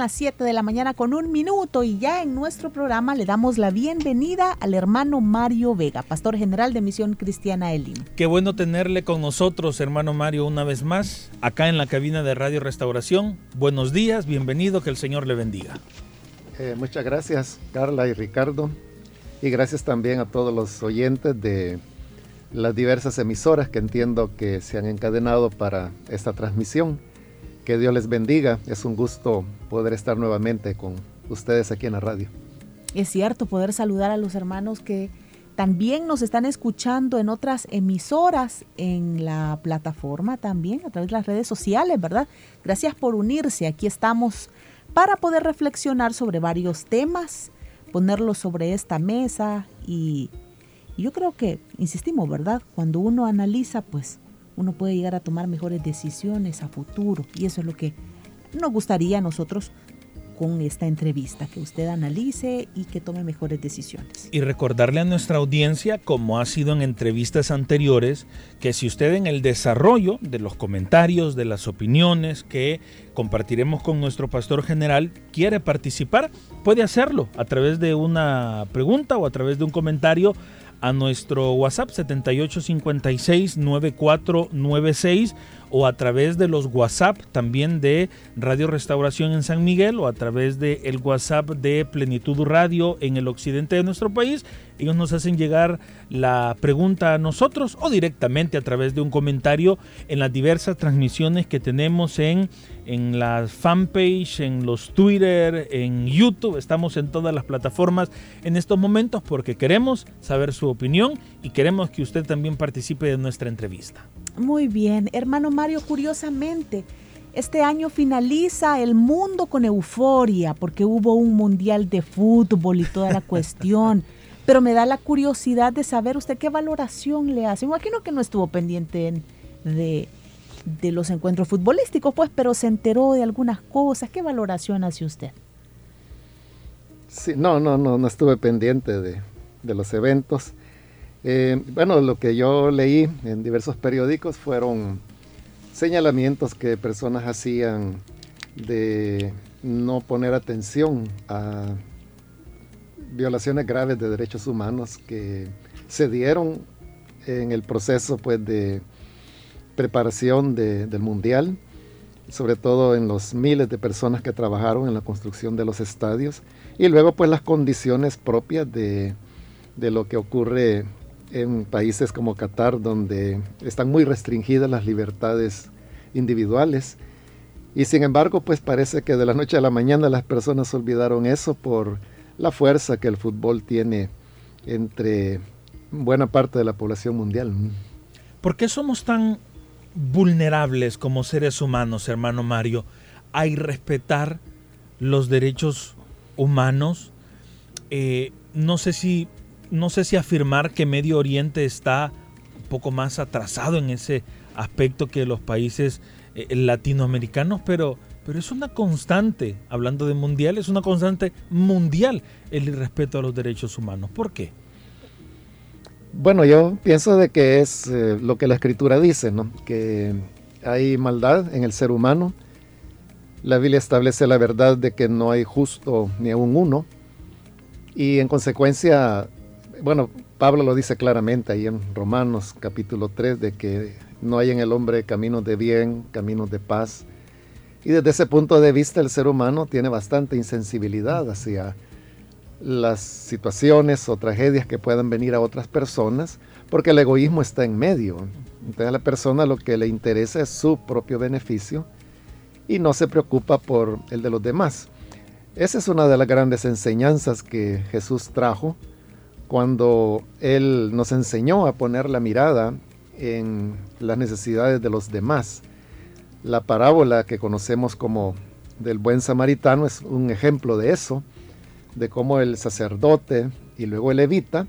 Las 7 de la mañana con un minuto y ya en nuestro programa le damos la bienvenida al hermano Mario Vega, pastor general de Misión Cristiana Elim. Qué bueno tenerle con nosotros, hermano Mario, una vez más, acá en la cabina de Radio Restauración. Buenos días, bienvenido, que el Señor le bendiga. Eh, muchas gracias, Carla y Ricardo, y gracias también a todos los oyentes de las diversas emisoras que entiendo que se han encadenado para esta transmisión. Que Dios les bendiga. Es un gusto poder estar nuevamente con ustedes aquí en la radio. Es cierto, poder saludar a los hermanos que también nos están escuchando en otras emisoras, en la plataforma también, a través de las redes sociales, ¿verdad? Gracias por unirse. Aquí estamos para poder reflexionar sobre varios temas, ponerlos sobre esta mesa y, yo creo que, insistimos, ¿verdad? Cuando uno analiza, pues uno puede llegar a tomar mejores decisiones a futuro. Y eso es lo que nos gustaría a nosotros con esta entrevista, que usted analice y que tome mejores decisiones. Y recordarle a nuestra audiencia, como ha sido en entrevistas anteriores, que si usted en el desarrollo de los comentarios, de las opiniones que compartiremos con nuestro pastor general, quiere participar, puede hacerlo a través de una pregunta o a través de un comentario a nuestro WhatsApp 7856-9496 o a través de los WhatsApp también de Radio Restauración en San Miguel o a través de el WhatsApp de Plenitud Radio en el occidente de nuestro país. Ellos nos hacen llegar la pregunta a nosotros o directamente a través de un comentario en las diversas transmisiones que tenemos en, en la fanpage, en los Twitter, en YouTube. Estamos en todas las plataformas en estos momentos porque queremos saber su opinión y queremos que usted también participe de nuestra entrevista. Muy bien, hermano Mario, curiosamente, este año finaliza el mundo con euforia porque hubo un mundial de fútbol y toda la cuestión. Pero me da la curiosidad de saber usted qué valoración le hace. Imagino que no estuvo pendiente de, de los encuentros futbolísticos, pues, pero se enteró de algunas cosas. ¿Qué valoración hace usted? Sí, no, no, no, no estuve pendiente de, de los eventos. Eh, bueno, lo que yo leí en diversos periódicos fueron señalamientos que personas hacían de no poner atención a violaciones graves de derechos humanos que se dieron en el proceso pues, de preparación del mundial, sobre todo en los miles de personas que trabajaron en la construcción de los estadios, y luego pues las condiciones propias de, de lo que ocurre en países como Qatar, donde están muy restringidas las libertades individuales. Y sin embargo, pues parece que de la noche a la mañana las personas olvidaron eso por la fuerza que el fútbol tiene entre buena parte de la población mundial. ¿Por qué somos tan vulnerables como seres humanos, hermano Mario, a irrespetar los derechos humanos? Eh, no sé si no sé si afirmar que Medio Oriente está un poco más atrasado en ese aspecto que los países eh, latinoamericanos, pero, pero es una constante, hablando de mundial, es una constante mundial el respeto a los derechos humanos. ¿Por qué? Bueno, yo pienso de que es eh, lo que la escritura dice, ¿no? que hay maldad en el ser humano. La Biblia establece la verdad de que no hay justo ni aún uno. Y en consecuencia bueno, Pablo lo dice claramente ahí en Romanos capítulo 3, de que no hay en el hombre caminos de bien, caminos de paz. Y desde ese punto de vista el ser humano tiene bastante insensibilidad hacia las situaciones o tragedias que puedan venir a otras personas, porque el egoísmo está en medio. Entonces a la persona lo que le interesa es su propio beneficio y no se preocupa por el de los demás. Esa es una de las grandes enseñanzas que Jesús trajo cuando Él nos enseñó a poner la mirada en las necesidades de los demás. La parábola que conocemos como del buen samaritano es un ejemplo de eso, de cómo el sacerdote y luego el levita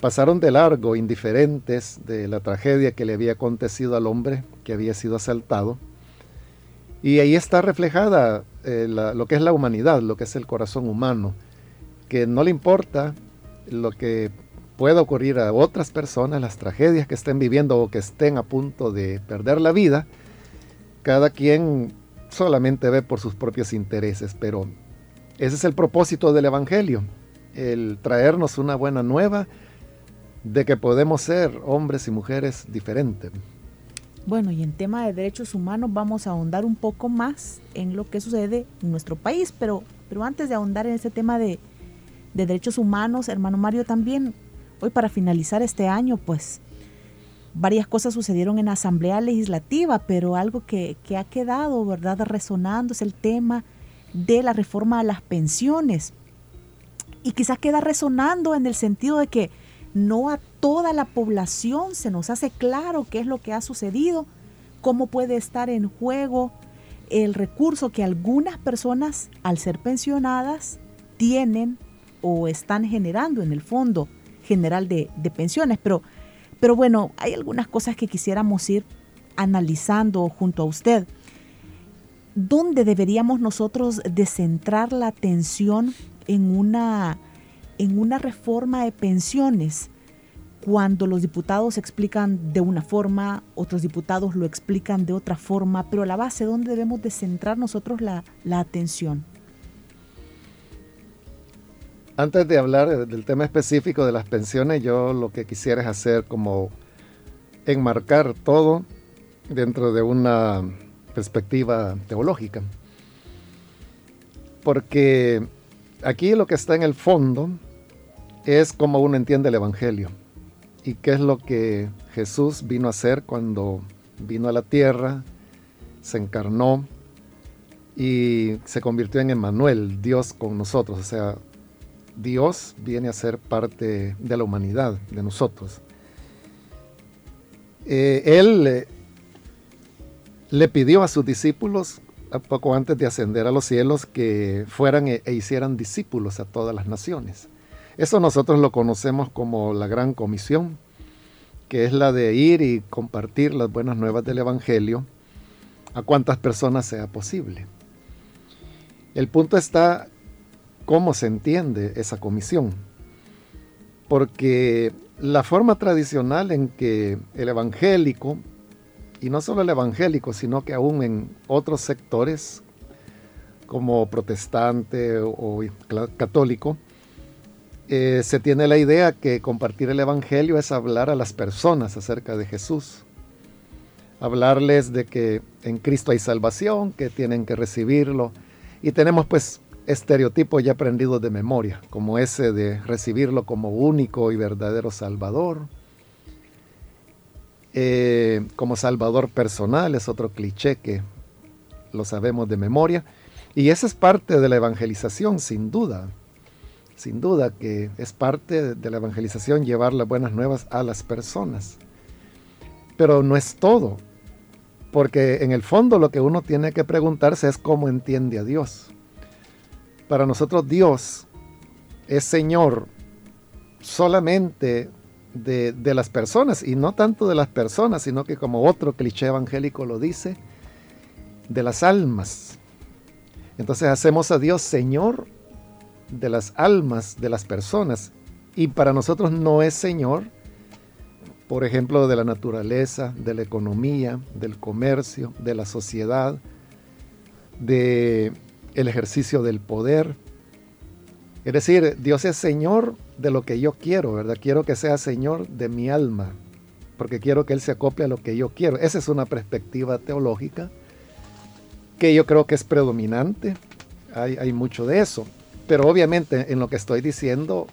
pasaron de largo, indiferentes de la tragedia que le había acontecido al hombre que había sido asaltado. Y ahí está reflejada eh, lo que es la humanidad, lo que es el corazón humano, que no le importa lo que pueda ocurrir a otras personas, las tragedias que estén viviendo o que estén a punto de perder la vida, cada quien solamente ve por sus propios intereses, pero ese es el propósito del Evangelio, el traernos una buena nueva de que podemos ser hombres y mujeres diferentes. Bueno, y en tema de derechos humanos vamos a ahondar un poco más en lo que sucede en nuestro país, pero, pero antes de ahondar en ese tema de, de derechos humanos, hermano Mario, también hoy para finalizar este año, pues varias cosas sucedieron en Asamblea Legislativa, pero algo que, que ha quedado, ¿verdad?, resonando es el tema de la reforma a las pensiones. Y quizás queda resonando en el sentido de que no a toda la población se nos hace claro qué es lo que ha sucedido, cómo puede estar en juego el recurso que algunas personas, al ser pensionadas, tienen o están generando en el Fondo General de, Pensiones. Pero, pero bueno, hay algunas cosas que quisiéramos ir analizando junto a usted. ¿Dónde deberíamos nosotros de centrar la atención en una, en una reforma de pensiones? Cuando los diputados explican de una forma, otros diputados lo explican de otra forma, pero la base, ¿dónde debemos de centrar nosotros la, la atención? Antes de hablar del tema específico de las pensiones, yo lo que quisiera es hacer como enmarcar todo dentro de una perspectiva teológica. Porque aquí lo que está en el fondo es como uno entiende el Evangelio y qué es lo que Jesús vino a hacer cuando vino a la tierra, se encarnó y se convirtió en Emmanuel, Dios con nosotros, o sea, Dios viene a ser parte de la humanidad, de nosotros. Eh, él le pidió a sus discípulos, poco antes de ascender a los cielos, que fueran e, e hicieran discípulos a todas las naciones. Eso nosotros lo conocemos como la gran comisión, que es la de ir y compartir las buenas nuevas del Evangelio a cuantas personas sea posible. El punto está cómo se entiende esa comisión. Porque la forma tradicional en que el evangélico, y no solo el evangélico, sino que aún en otros sectores como protestante o católico, eh, se tiene la idea que compartir el Evangelio es hablar a las personas acerca de Jesús. Hablarles de que en Cristo hay salvación, que tienen que recibirlo. Y tenemos pues estereotipos ya aprendidos de memoria, como ese de recibirlo como único y verdadero Salvador. Eh, como Salvador personal es otro cliché que lo sabemos de memoria. Y esa es parte de la evangelización, sin duda. Sin duda que es parte de la evangelización llevar las buenas nuevas a las personas. Pero no es todo. Porque en el fondo lo que uno tiene que preguntarse es cómo entiende a Dios. Para nosotros Dios es Señor solamente de, las personas, y no tanto de las personas, sino que como otro cliché evangélico lo dice, de las almas. Entonces hacemos a Dios Señor de las almas de las personas, y para nosotros no es Señor, por ejemplo, de la naturaleza, de la economía, del comercio, de la sociedad, de el ejercicio del poder. Es decir, Dios es Señor de lo que yo quiero, ¿verdad? Quiero que sea Señor de mi alma, porque quiero que Él se acople a lo que yo quiero. Esa es una perspectiva teológica que yo creo que es predominante. Hay, mucho de eso. Pero obviamente en lo que estoy diciendo,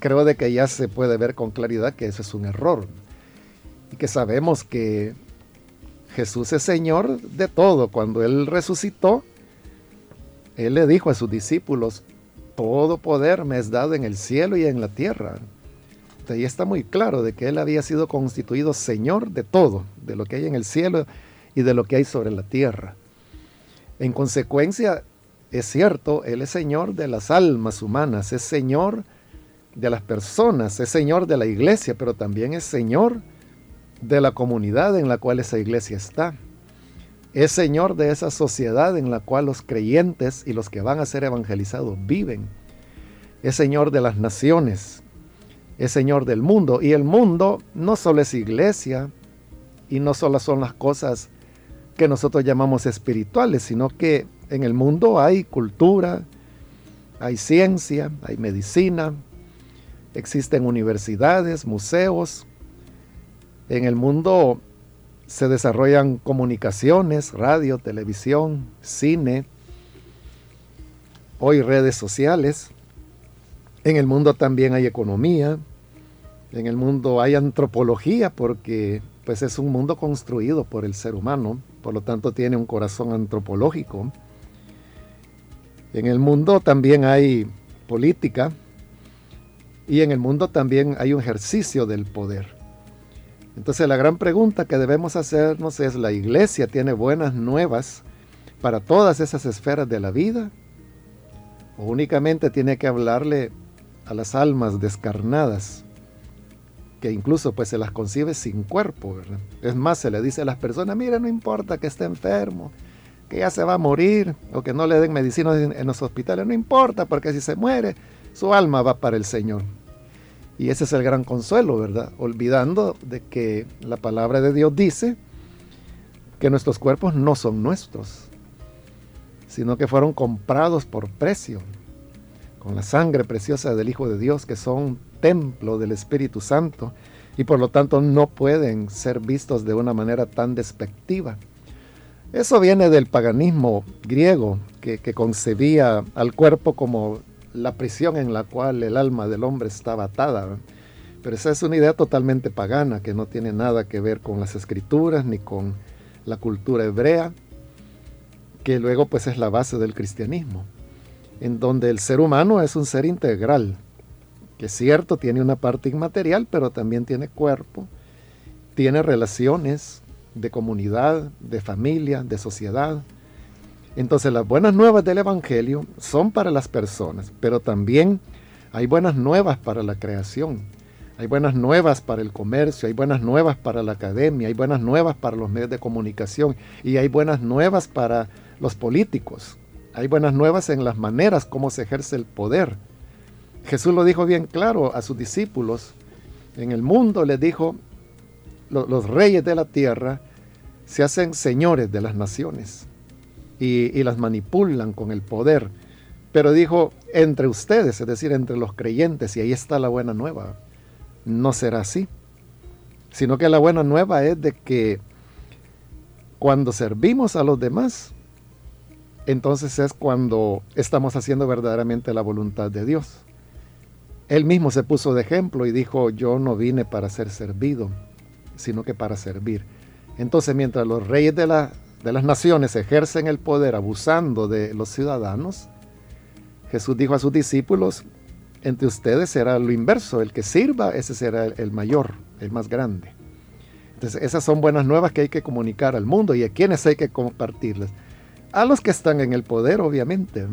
creo de que ya se puede ver con claridad que eso es un error. Y que sabemos que Jesús es Señor de todo. Cuando Él resucitó, Él le dijo a sus discípulos, todo poder me es dado en el cielo y en la tierra. Ahí está muy claro de que Él había sido constituido Señor de todo, de lo que hay en el cielo y de lo que hay sobre la tierra. En consecuencia, es cierto, Él es Señor de las almas humanas, es Señor de las personas, es Señor de la iglesia, pero también es Señor de la comunidad en la cual esa iglesia está. Es Señor de esa sociedad en la cual los creyentes y los que van a ser evangelizados viven. Es Señor de las naciones. Es Señor del mundo. Y el mundo no solo es iglesia y no solo son las cosas que nosotros llamamos espirituales, sino que en el mundo hay cultura, hay ciencia, hay medicina, existen universidades, museos. En el mundo se desarrollan comunicaciones, radio, televisión, cine, hoy redes sociales. En el mundo también hay economía, en el mundo hay antropología porque pues es un mundo construido por el ser humano, por lo tanto tiene un corazón antropológico. En el mundo también hay política y en el mundo también hay un ejercicio del poder. Entonces la gran pregunta que debemos hacernos es, ¿la iglesia tiene buenas nuevas para todas esas esferas de la vida? ¿O únicamente tiene que hablarle a las almas descarnadas, que incluso pues se las concibe sin cuerpo? Es más, se le dice a las personas, mira, no importa que esté enfermo, que ya se va a morir, o que no le den medicina en los hospitales, no importa, porque si se muere, su alma va para el Señor. Y ese es el gran consuelo, ¿verdad? Olvidando de que la palabra de Dios dice que nuestros cuerpos no son nuestros, sino que fueron comprados por precio, con la sangre preciosa del Hijo de Dios, que son templo del Espíritu Santo, y por lo tanto no pueden ser vistos de una manera tan despectiva. Eso viene del paganismo griego, que, que concebía al cuerpo como la prisión en la cual el alma del hombre estaba atada. Pero esa es una idea totalmente pagana que no tiene nada que ver con las escrituras ni con la cultura hebrea, que luego pues es la base del cristianismo, en donde el ser humano es un ser integral, que es cierto, tiene una parte inmaterial, pero también tiene cuerpo, tiene relaciones de comunidad, de familia, de sociedad, entonces las buenas nuevas del Evangelio son para las personas, pero también hay buenas nuevas para la creación, hay buenas nuevas para el comercio, hay buenas nuevas para la academia, hay buenas nuevas para los medios de comunicación y hay buenas nuevas para los políticos. Hay buenas nuevas en las maneras como se ejerce el poder. Jesús lo dijo bien claro a sus discípulos. En el mundo les dijo, los reyes de la tierra se hacen señores de las naciones y, las manipulan con el poder. Pero dijo, entre ustedes, es decir, entre los creyentes, y ahí está la buena nueva. No será así, sino que la buena nueva es de que cuando servimos a los demás, entonces es cuando estamos haciendo verdaderamente la voluntad de Dios. Él mismo se puso de ejemplo y dijo, yo no vine para ser servido, sino que para servir. Entonces, mientras los reyes de la de las naciones ejercen el poder abusando de los ciudadanos, Jesús dijo a sus discípulos, entre ustedes será lo inverso, el que sirva, ese será el mayor, el más grande. Entonces, esas son buenas nuevas que hay que comunicar al mundo y a quienes hay que compartirlas. A los que están en el poder, obviamente.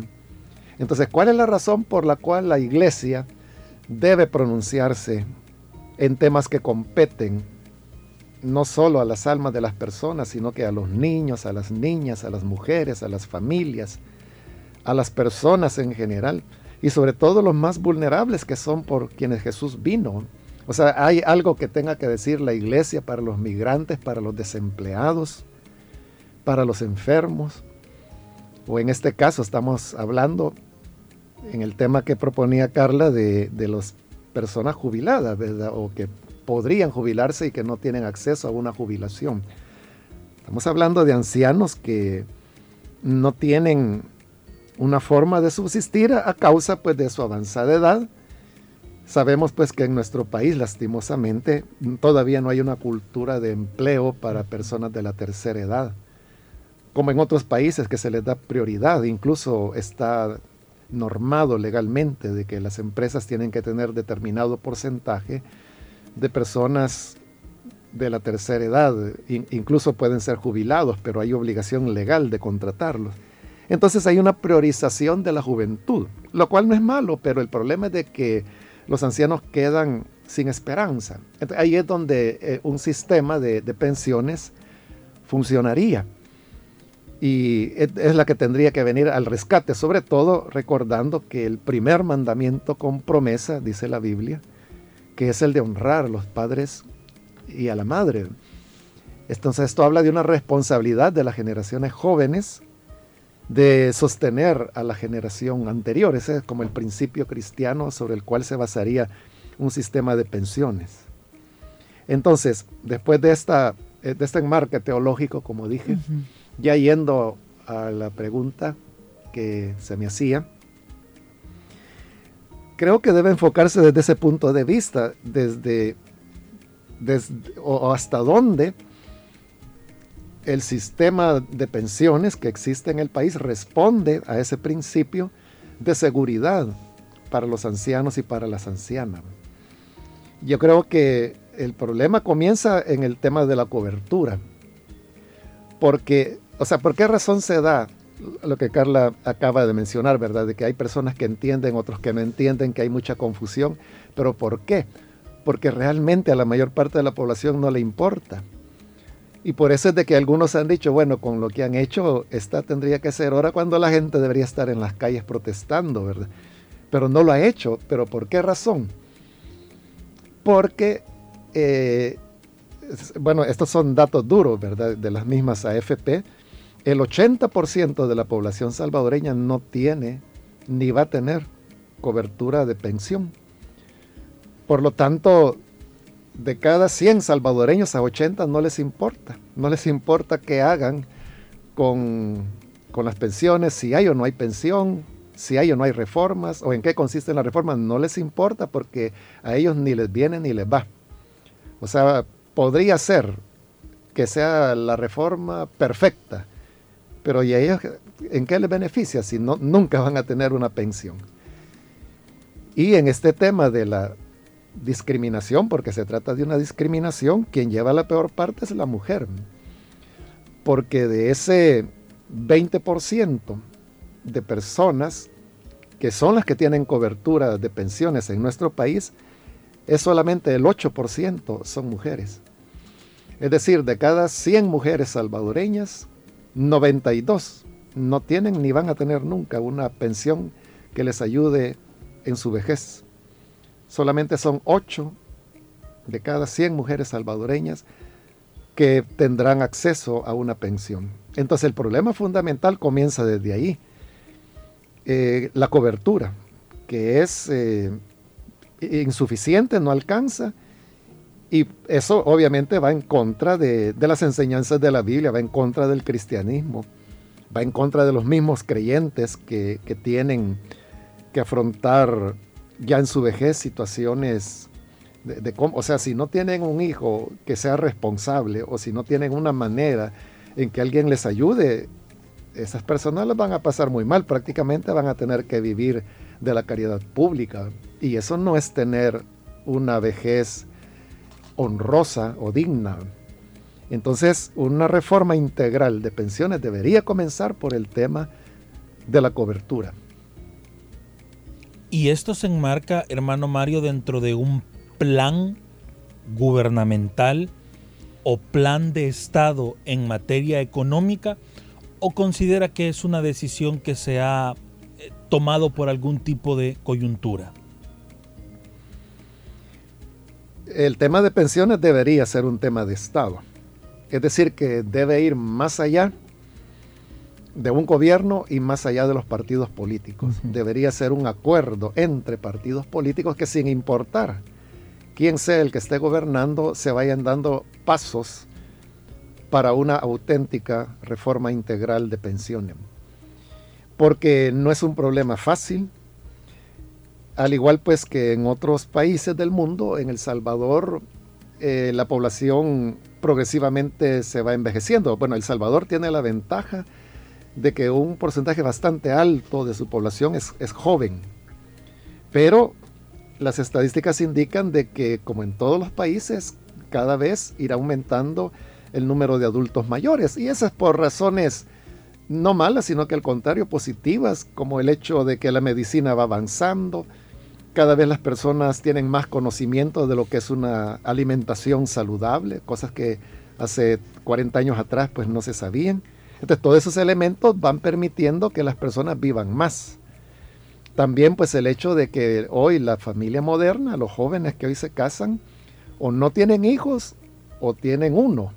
Entonces, ¿cuál es la razón por la cual la iglesia debe pronunciarse en temas que competen no solo a las almas de las personas, sino que a los niños, a las niñas, a las mujeres, a las familias, a las personas en general y sobre todo los más vulnerables que son por quienes Jesús vino. O sea, hay algo que tenga que decir la iglesia para los migrantes, para los desempleados, para los enfermos. O en este caso estamos hablando en el tema que proponía Carla de, de las personas jubiladas, ¿verdad? O que podrían jubilarse y que no tienen acceso a una jubilación. Estamos hablando de ancianos que no tienen una forma de subsistir a causa pues de su avanzada edad. Sabemos pues que en nuestro país lastimosamente todavía no hay una cultura de empleo para personas de la tercera edad, como en otros países que se les da prioridad, incluso está normado legalmente de que las empresas tienen que tener determinado porcentaje de personas de la tercera edad, incluso pueden ser jubilados, pero hay obligación legal de contratarlos. Entonces hay una priorización de la juventud, lo cual no es malo, pero el problema es de que los ancianos quedan sin esperanza. ahí es donde eh, un sistema de, pensiones funcionaría. Y es, la que tendría que venir al rescate, sobre todo recordando que el primer mandamiento con promesa, dice la Biblia, que es el de honrar a los padres y a la madre. Entonces esto habla de una responsabilidad de las generaciones jóvenes de sostener a la generación anterior. Ese es como el principio cristiano sobre el cual se basaría un sistema de pensiones. Entonces, después de, esta, eh, de este enmarque teológico, como dije, ya yendo a la pregunta que se me hacía, creo que debe enfocarse desde ese punto de vista, desde, desde o hasta dónde el sistema de pensiones que existe en el país responde a ese principio de seguridad para los ancianos y para las ancianas. Yo creo que el problema comienza en el tema de la cobertura. Porque, o sea, ¿por qué razón se da lo que Carla acaba de mencionar, verdad? De que hay personas que entienden, otros que no entienden, que hay mucha confusión. Pero ¿por qué? Porque realmente a la mayor parte de la población no le importa. Y por eso es de que algunos han dicho, bueno, con lo que han hecho, esta tendría que ser hora cuando la gente debería estar en las calles protestando, ¿verdad? Pero no lo ha hecho. ¿Pero por qué razón? Porque, eh, bueno, estos son datos duros, ¿verdad? De las mismas AFP. El 80% de la población salvadoreña no tiene ni va a tener cobertura de pensión. Por lo tanto, de cada 100 salvadoreños a 80 no les importa. No les importa qué hagan con, las pensiones, si hay o no hay pensión, si hay o no hay reformas, o en qué consisten las reformas, no les importa porque a ellos ni les viene ni les va. O sea, podría ser que sea la reforma perfecta, pero ¿y a ellos en qué les beneficia si no, nunca van a tener una pensión? Y en este tema de la discriminación, porque se trata de una discriminación, quien lleva la peor parte es la mujer. Porque de ese 20% de personas que son las que tienen cobertura de pensiones en nuestro país, es solamente el 8% son mujeres. Es decir, de cada 100 mujeres salvadoreñas, 92 no tienen ni van a tener nunca una pensión que les ayude en su vejez solamente son 8 de cada 100 mujeres salvadoreñas que tendrán acceso a una pensión. Entonces el problema fundamental comienza desde ahí. Eh, la cobertura, que es eh, insuficiente, no alcanza, y eso obviamente va en contra de, las enseñanzas de la Biblia, va en contra del cristianismo, va en contra de los mismos creyentes que, que tienen que afrontar ya en su vejez situaciones de, cómo, o sea, si no tienen un hijo que sea responsable o si no tienen una manera en que alguien les ayude, esas personas las van a pasar muy mal, prácticamente van a tener que vivir de la caridad pública. Y eso no es tener una vejez honrosa o digna. Entonces, una reforma integral de pensiones debería comenzar por el tema de la cobertura. Y esto se enmarca, hermano Mario, dentro de un plan gubernamental o plan de Estado en materia económica o considera que es una decisión que se ha eh, tomado por algún tipo de coyuntura? El tema de pensiones debería ser un tema de Estado. Es decir, que debe ir más allá de un gobierno y más allá de los partidos políticos. Debería ser un acuerdo entre partidos políticos que sin importar quién sea el que esté gobernando, se vayan dando pasos para una auténtica reforma integral de pensiones. Porque no es un problema fácil, al igual pues que en otros países del mundo, en El Salvador, eh, la población progresivamente se va envejeciendo. Bueno, El Salvador tiene la ventaja de que un porcentaje bastante alto de su población es, es joven, pero las estadísticas indican de que, como en todos los países, cada vez irá aumentando el número de adultos mayores. Y eso es por razones no malas, sino que al contrario, positivas, como el hecho de que la medicina va avanzando, cada vez las personas tienen más conocimiento de lo que es una alimentación saludable, cosas que hace 40 años atrás pues no se sabían. Entonces todos esos elementos van permitiendo que las personas vivan más. También pues el hecho de que hoy la familia moderna, los jóvenes que hoy se casan, o no tienen hijos o tienen uno,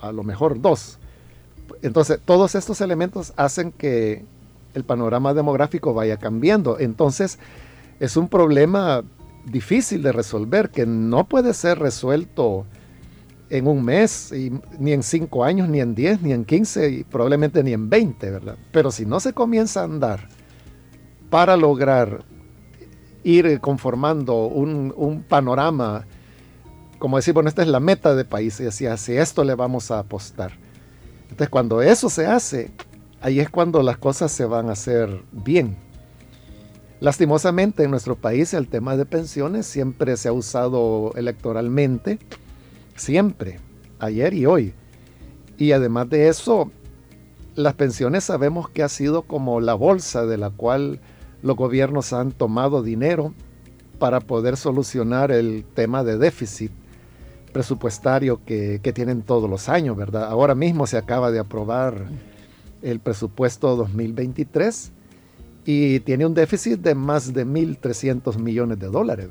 a lo mejor dos. Entonces todos estos elementos hacen que el panorama demográfico vaya cambiando. Entonces es un problema difícil de resolver que no puede ser resuelto en un mes, ni en cinco años, ni en diez, ni en quince, y probablemente ni en veinte, ¿verdad? Pero si no se comienza a andar para lograr ir conformando un, panorama, como decir, bueno, esta es la meta de país y hacia esto le vamos a apostar. Entonces, cuando eso se hace, ahí es cuando las cosas se van a hacer bien. Lastimosamente en nuestro país el tema de pensiones siempre se ha usado electoralmente, siempre, ayer y hoy. Y además de eso, las pensiones sabemos que ha sido como la bolsa de la cual los gobiernos han tomado dinero para poder solucionar el tema de déficit presupuestario que, tienen todos los años, ¿verdad? Ahora mismo se acaba de aprobar el presupuesto 2023 y tiene un déficit de más de 1.300 millones de dólares.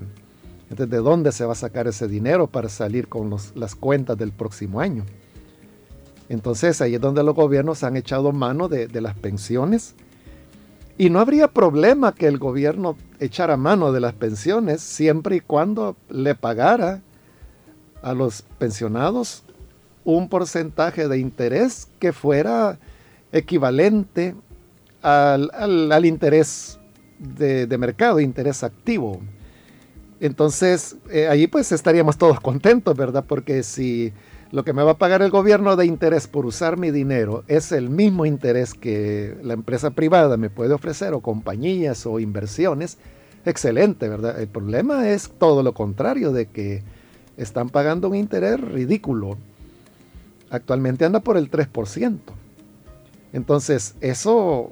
Entonces, ¿de dónde se va a sacar ese dinero para salir con las cuentas del próximo año? Entonces, ahí es donde los gobiernos han echado mano de, de las pensiones y no habría problema que el gobierno echara mano de las pensiones siempre y cuando le pagara a los pensionados un porcentaje de interés que fuera equivalente al, interés de, mercado, interés activo. Entonces, eh, ahí pues estaríamos todos contentos, ¿verdad? Porque si lo que me va a pagar el gobierno de interés por usar mi dinero es el mismo interés que la empresa privada me puede ofrecer o compañías o inversiones, excelente, ¿verdad? El problema es todo lo contrario, de que están pagando un interés ridículo. Actualmente anda por el 3%. Entonces, eso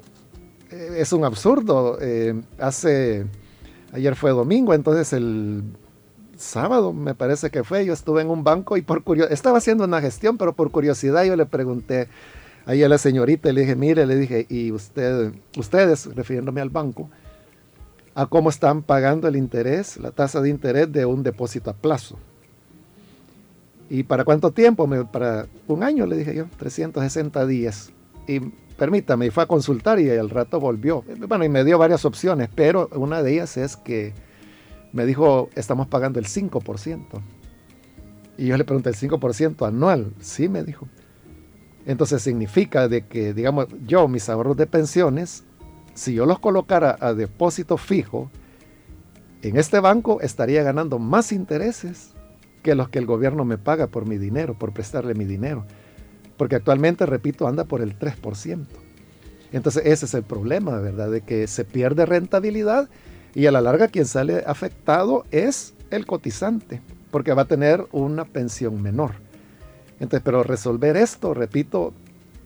es un absurdo. Eh, hace, ayer fue domingo, entonces el sábado me parece que fue, yo estuve en un banco y por curiosidad, estaba haciendo una gestión, pero por curiosidad yo le pregunté ahí a la señorita, le dije, mire, le dije, y usted, ustedes, refiriéndome al banco, a cómo están pagando el interés, la tasa de interés de un depósito a plazo. ¿Y para cuánto tiempo? Para un año, le dije yo, 360 días. Y permítame, y fue a consultar y al rato volvió. Bueno, y me dio varias opciones, pero una de ellas es que me dijo, estamos pagando el 5%. Y yo le pregunté, ¿el 5% anual? Sí, me dijo. Entonces significa de que, digamos, yo mis ahorros de pensiones, si yo los colocara a depósito fijo, en este banco estaría ganando más intereses que los que el gobierno me paga por mi dinero, por prestarle mi dinero. Porque actualmente, repito, anda por el 3%. Entonces ese es el problema, ¿verdad? De que se pierde rentabilidad y a la larga quien sale afectado es el cotizante, porque va a tener una pensión menor. Entonces, pero resolver esto, repito,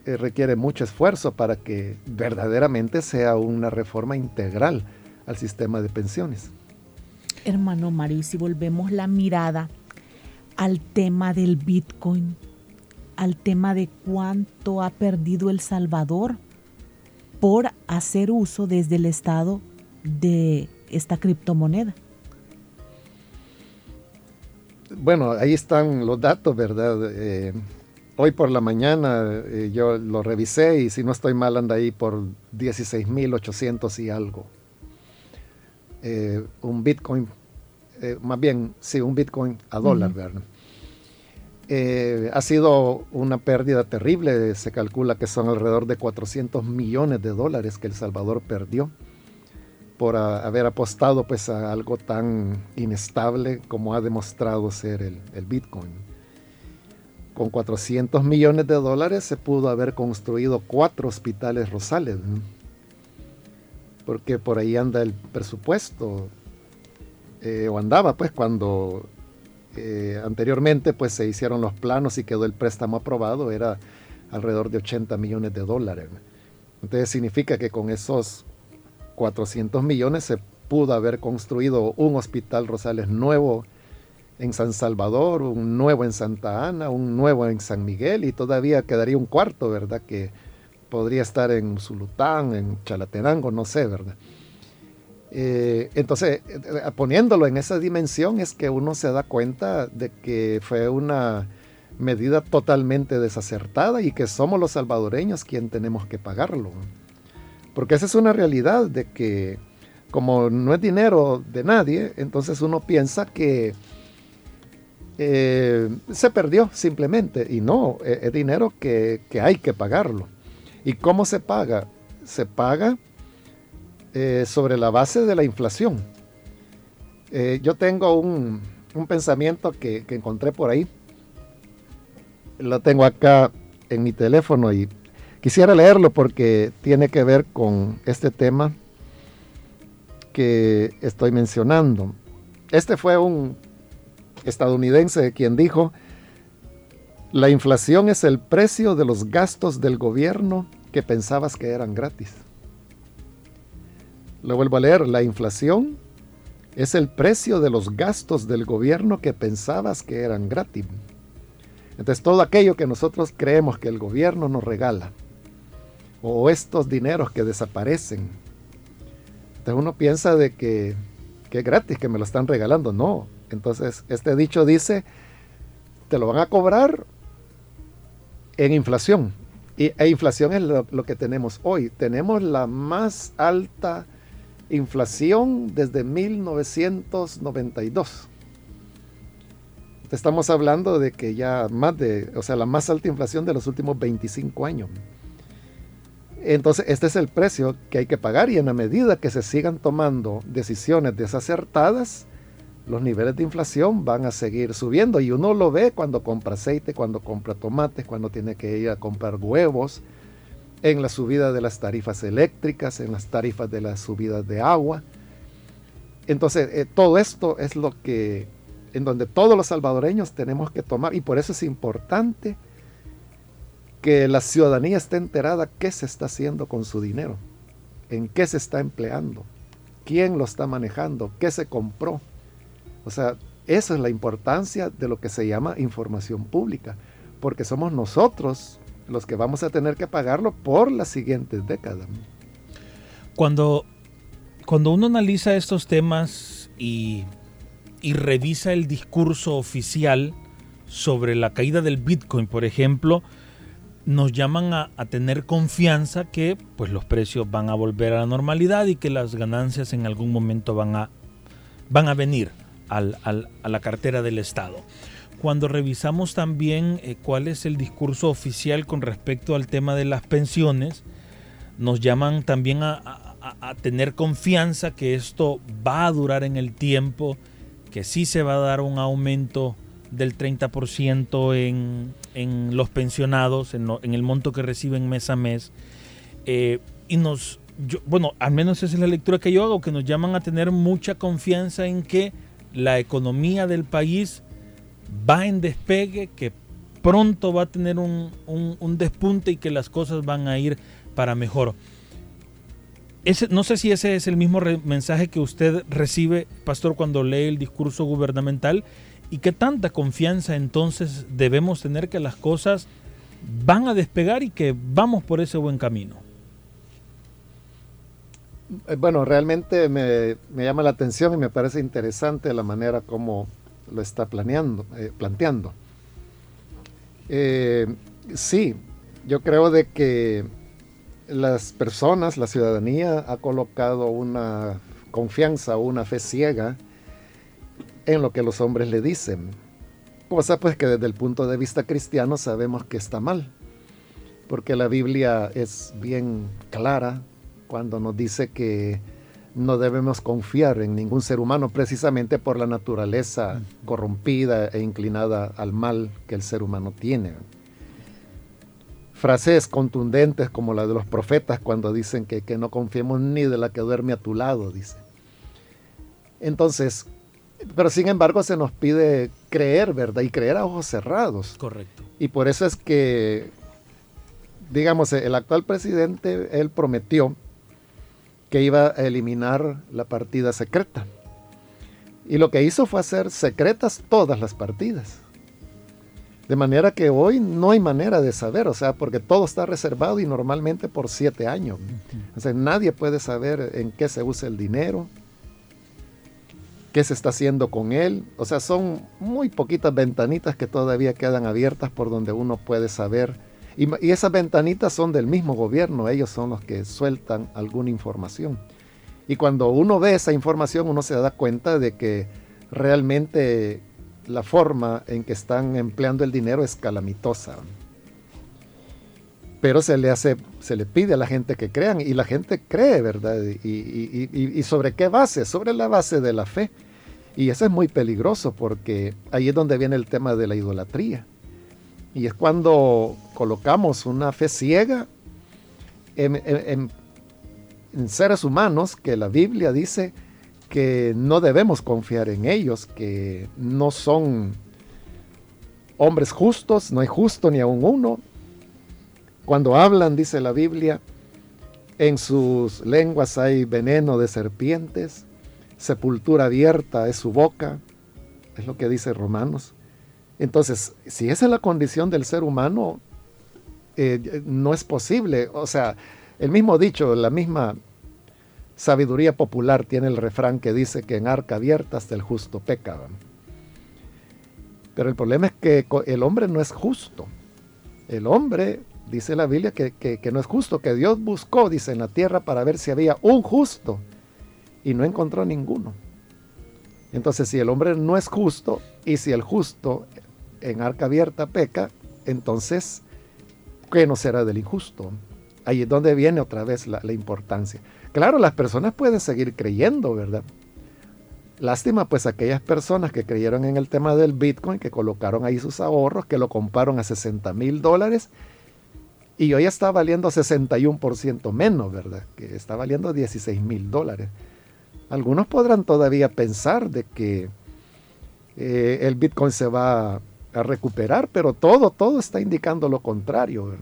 eh, requiere mucho esfuerzo para que verdaderamente sea una reforma integral al sistema de pensiones. Hermano Mario, si volvemos la mirada al tema del Bitcoin, al tema de cuánto ha perdido El Salvador por hacer uso desde el Estado de esta criptomoneda? Bueno, ahí están los datos, ¿verdad? Eh, hoy por la mañana eh, yo lo revisé y si no estoy mal anda ahí por 16.800 y algo. Eh, un Bitcoin, más bien, sí, un Bitcoin a dólar, ¿verdad? Ha sido una pérdida terrible, se calcula que son alrededor de 400 millones de dólares que El Salvador perdió por haber apostado pues a algo tan inestable como ha demostrado ser el, Bitcoin. con 400 millones de dólares se pudo haber construido cuatro hospitales Rosales. Porque por ahí anda el presupuesto. Eh, o andaba pues cuando eh, anteriormente pues se hicieron los planos y quedó el préstamo aprobado, era alrededor de 80 millones de dólares. Entonces significa que con esos 400 millones se pudo haber construido un hospital Rosales nuevo en San Salvador, un nuevo en Santa Ana, un nuevo en San Miguel y todavía quedaría un cuarto, ¿verdad? Que podría estar en Zulután, en Chalatenango, no sé, ¿verdad? Eh, entonces, eh, poniéndolo en esa dimensión es que uno se da cuenta de que fue una medida totalmente desacertada y que somos los salvadoreños quien tenemos que pagarlo. Porque esa es una realidad de que como no es dinero de nadie, entonces uno piensa que eh, se perdió simplemente. Y no, es, dinero que, hay que pagarlo. ¿Y cómo se paga? Se paga eh, sobre la base de la inflación. Eh, yo tengo un, pensamiento que, que, encontré por ahí. Lo tengo acá en mi teléfono y quisiera leerlo porque tiene que ver con este tema que estoy mencionando. Este fue un estadounidense quien dijo, la inflación es el precio de los gastos del gobierno que pensabas que eran gratis. Lo vuelvo a leer, la inflación es el precio de los gastos del gobierno que pensabas que eran gratis. Entonces todo aquello que nosotros creemos que el gobierno nos regala, o estos dineros que desaparecen, entonces uno piensa de que, es gratis, que me lo están regalando. No, entonces, este dicho dice, te lo van a cobrar en inflación. Y, e inflación es lo, que tenemos hoy. Tenemos la más alta inflación desde 1992. Estamos hablando de que ya más de, o sea, la más alta inflación de los últimos 25 años. Entonces, este es el precio que hay que pagar y en la medida que se sigan tomando decisiones desacertadas, los niveles de inflación van a seguir subiendo y uno lo ve cuando compra aceite, cuando compra tomates, cuando tiene que ir a comprar huevos, en la subida de las tarifas eléctricas, en las tarifas de las subidas de agua. Entonces, eh, todo esto es lo que, en donde todos los salvadoreños tenemos que tomar, y por eso es importante que la ciudadanía esté enterada qué se está haciendo con su dinero, en qué se está empleando, quién lo está manejando, qué se compró o sea, esa es la importancia de lo que se llama información pública, porque somos nosotros los que vamos a tener que pagarlo por las siguientes décadas. Cuando, cuando uno analiza estos temas y, revisa el discurso oficial sobre la caída del Bitcoin, por ejemplo, nos llaman a, tener confianza que pues, los precios van a volver a la normalidad y que las ganancias en algún momento van a, van a venir a la cartera del Estado. Cuando revisamos también eh, cuál es el discurso oficial con respecto al tema de las pensiones, nos llaman también a, tener confianza que esto va a durar en el tiempo, que sí se va a dar un aumento del 30% en, en, los pensionados, en, el monto que reciben mes a mes. Eh, y nos, bueno, al menos esa es la lectura que yo hago, que nos llaman a tener mucha confianza en que la economía del país va en despegue, que pronto va a tener un, despunte y que las cosas van a ir para mejor. Ese, no sé si ese es el mismo mensaje que usted recibe, pastor, cuando lee el discurso gubernamental y qué tanta confianza entonces debemos tener que las cosas van a despegar y que vamos por ese buen camino. Eh, bueno, realmente me, llama la atención y me parece interesante la manera como lo está planeando, eh, planteando. Eh, sí, yo creo de que las personas, la ciudadanía ha colocado una confianza, una fe ciega en lo que los hombres le dicen. Cosa pues que desde el punto de vista cristiano sabemos que está mal, porque la Biblia es bien clara cuando nos dice que no debemos confiar en ningún ser humano precisamente por la naturaleza corrompida e inclinada al mal que el ser humano tiene. Frases contundentes como la de los profetas cuando dicen que, que no confiemos ni de la que duerme a tu lado, dice. Entonces, pero sin embargo se nos pide creer, ¿verdad? Y creer a ojos cerrados. Correcto. Y por eso es que, digamos, el actual presidente, él prometió que iba a eliminar la partida secreta. Y lo que hizo fue hacer secretas todas las partidas. De manera que hoy no hay manera de saber, o sea, porque todo está reservado y normalmente por siete años. O sea, nadie puede saber en qué se usa el dinero, qué se está haciendo con él. O sea, son muy poquitas ventanitas que todavía quedan abiertas por donde uno puede saber. Y, esas ventanitas son del mismo gobierno, ellos son los que sueltan alguna información. Y cuando uno ve esa información, uno se da cuenta de que realmente la forma en que están empleando el dinero es calamitosa. Pero se le pide a la gente que crean y la gente cree, ¿verdad? Y, y sobre qué base? Sobre la base de la fe. Y eso es muy peligroso porque ahí es donde viene el tema de la idolatría. Y es cuando colocamos una fe ciega en, seres humanos que la Biblia dice que no debemos confiar en ellos, que no son hombres justos, no hay justo ni aun uno. Cuando hablan, dice la Biblia, en sus lenguas hay veneno de serpientes sepultura abierta es su boca, es lo que dice Romanos. Entonces, si esa es la condición del ser humano, eh, no es posible. O sea, el mismo dicho, la misma sabiduría popular tiene el refrán que dice que en arca abierta hasta el justo peca. Pero el problema es que el hombre no es justo. El hombre, dice la Biblia, que, que no es justo, que Dios buscó, dice, en la tierra para ver si había un justo y no encontró ninguno. Entonces, si el hombre no es justo y si el justo en arca abierta peca, entonces, ¿qué no será del injusto? Ahí es donde viene otra vez la, importancia. Claro, las personas pueden seguir creyendo, ¿verdad? Lástima pues aquellas personas que creyeron en el tema del Bitcoin, que colocaron ahí sus ahorros, que lo compraron a 60 mil dólares y hoy está valiendo 61% menos, ¿verdad? Que está valiendo 16 mil dólares. Algunos podrán todavía pensar de que eh, el Bitcoin se va a recuperar, pero todo, todo está indicando lo contrario.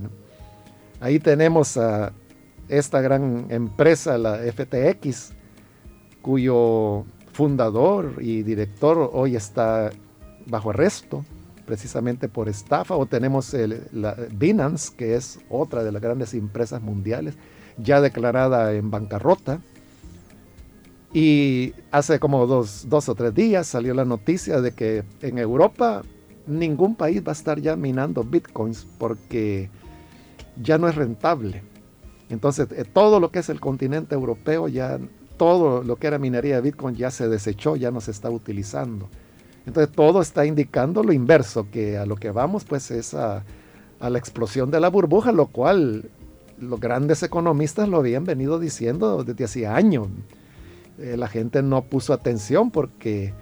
Ahí tenemos a esta gran empresa, la FTX, cuyo fundador y director hoy está bajo arresto, precisamente por estafa, o tenemos el, la Binance, que es otra de las grandes empresas mundiales, ya declarada en bancarrota. Y hace como dos, dos, o tres días salió la noticia de que en Europa ningún país va a estar ya minando bitcoins porque ya no es rentable. Entonces, eh, todo lo que es el continente europeo, ya todo lo que era minería de bitcoin ya se desechó, ya no se está utilizando. Entonces, todo está indicando lo inverso, que a lo que vamos, pues es a, a la explosión de la burbuja, lo cual los grandes economistas lo habían venido diciendo desde hace años. Eh, la gente no puso atención porque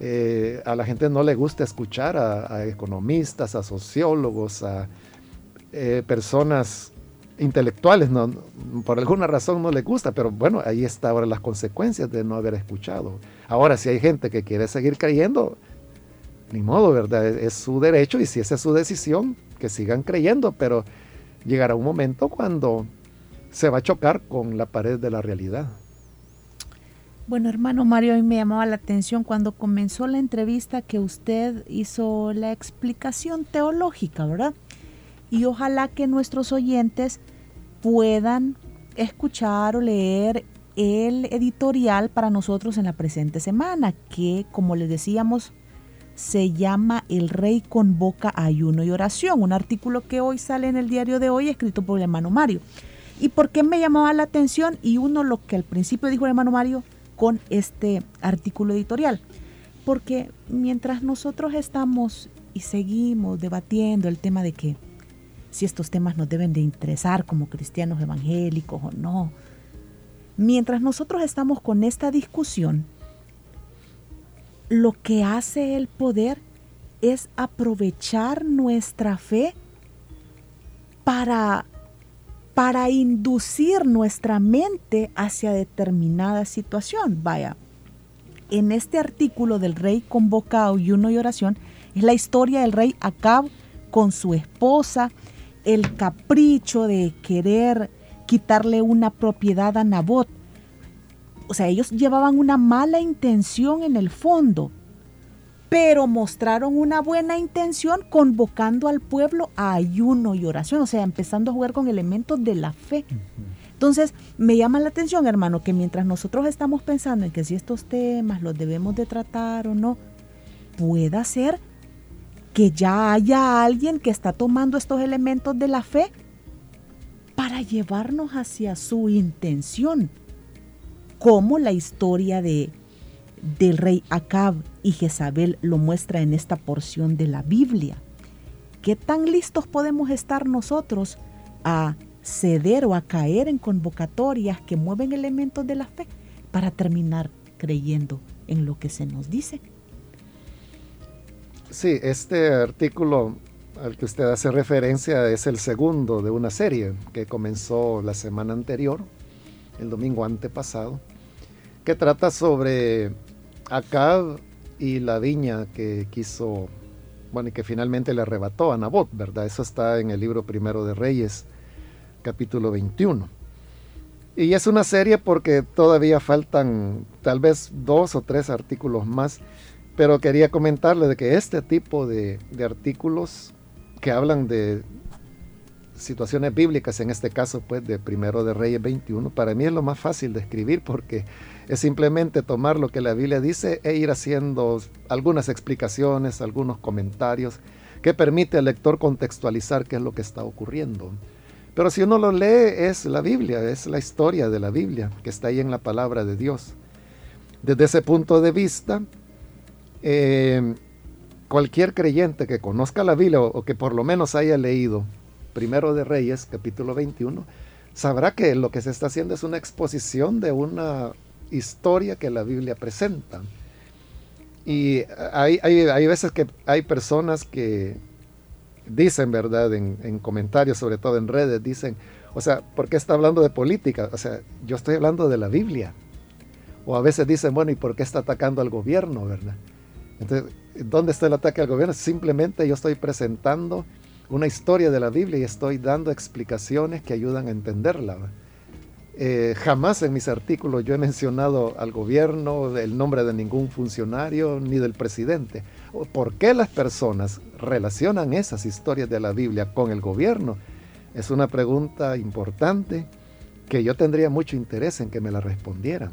eh, a la gente no le gusta escuchar a, economistas, a sociólogos, a eh, personas intelectuales. No, por alguna razón no le gusta, pero bueno, ahí está ahora las consecuencias de no haber escuchado. Ahora, si hay gente que quiere seguir creyendo, ni modo, ¿verdad? Es su derecho y si esa es su decisión, que sigan creyendo, pero llegará un momento cuando se va a chocar con la pared de la realidad. Bueno, hermano Mario, a mí me llamaba la atención cuando comenzó la entrevista que usted hizo la explicación teológica, ¿verdad? Y ojalá que nuestros oyentes puedan escuchar o leer el editorial para nosotros en la presente semana, que como les decíamos, se llama El Rey convoca ayuno y oración, un artículo que hoy sale en el diario de hoy escrito por el hermano Mario. ¿Y por qué me llamaba la atención? Y uno lo que al principio dijo el hermano Mario, con este artículo editorial. Porque mientras nosotros estamos y seguimos debatiendo el tema de que si estos temas nos deben de interesar como cristianos evangélicos o no, mientras nosotros estamos con esta discusión, lo que hace el poder es aprovechar nuestra fe para, para inducir nuestra mente hacia determinada situación. Vaya, en este artículo del rey convocado y uno y oración, es la historia del rey Acab con su esposa, el capricho de querer quitarle una propiedad a Nabot. O sea, ellos llevaban una mala intención en el fondo, pero mostraron una buena intención convocando al pueblo a ayuno y oración, o sea, empezando a jugar con elementos de la fe. Entonces, me llama la atención, hermano, que mientras nosotros estamos pensando en que si estos temas los debemos de tratar o no, pueda ser que ya haya alguien que está tomando estos elementos de la fe para llevarnos hacia su intención, como la historia de, del rey Acab y Jezabel lo muestra en esta porción de la Biblia. ¿Qué tan listos podemos estar nosotros a ceder o a caer en convocatorias que mueven elementos de la fe para terminar creyendo en lo que se nos dice? Sí, este artículo al que usted hace referencia es el segundo de una serie que comenzó la semana anterior, el domingo antepasado, que trata sobre Acab y la viña que quiso, bueno, y que finalmente le arrebató a Nabot, ¿verdad? Eso está en el libro primero de Reyes, capítulo 21. Y es una serie porque todavía faltan tal vez dos o tres artículos más pero quería comentarle de que este tipo de, artículos que hablan de situaciones bíblicas, en este caso pues de Primero de Reyes 21, para mí es lo más fácil de escribir porque es simplemente tomar lo que la Biblia dice e ir haciendo algunas explicaciones, algunos comentarios que permite al lector contextualizar qué es lo que está ocurriendo. Pero si uno lo lee es la Biblia, es la historia de la Biblia que está ahí en la palabra de Dios. Desde ese punto de vista, eh, cualquier creyente que conozca la Biblia o, que por lo menos haya leído Primero de Reyes, capítulo 21, sabrá que lo que se está haciendo es una exposición de una historia que la Biblia presenta. Y hay, hay, veces que hay personas que dicen, ¿verdad? En, en, comentarios, sobre todo en redes, dicen, o sea, ¿por qué está hablando de política? O sea, yo estoy hablando de la Biblia. O a veces dicen, bueno, ¿y por qué está atacando al gobierno, verdad? Entonces, ¿dónde está el ataque al gobierno? Simplemente yo estoy presentando una historia de la Biblia y estoy dando explicaciones que ayudan a entenderla. Eh, jamás en mis artículos yo he mencionado al gobierno, el nombre de ningún funcionario ni del presidente. ¿Por qué las personas relacionan esas historias de la Biblia con el gobierno? Es una pregunta importante que yo tendría mucho interés en que me la respondieran,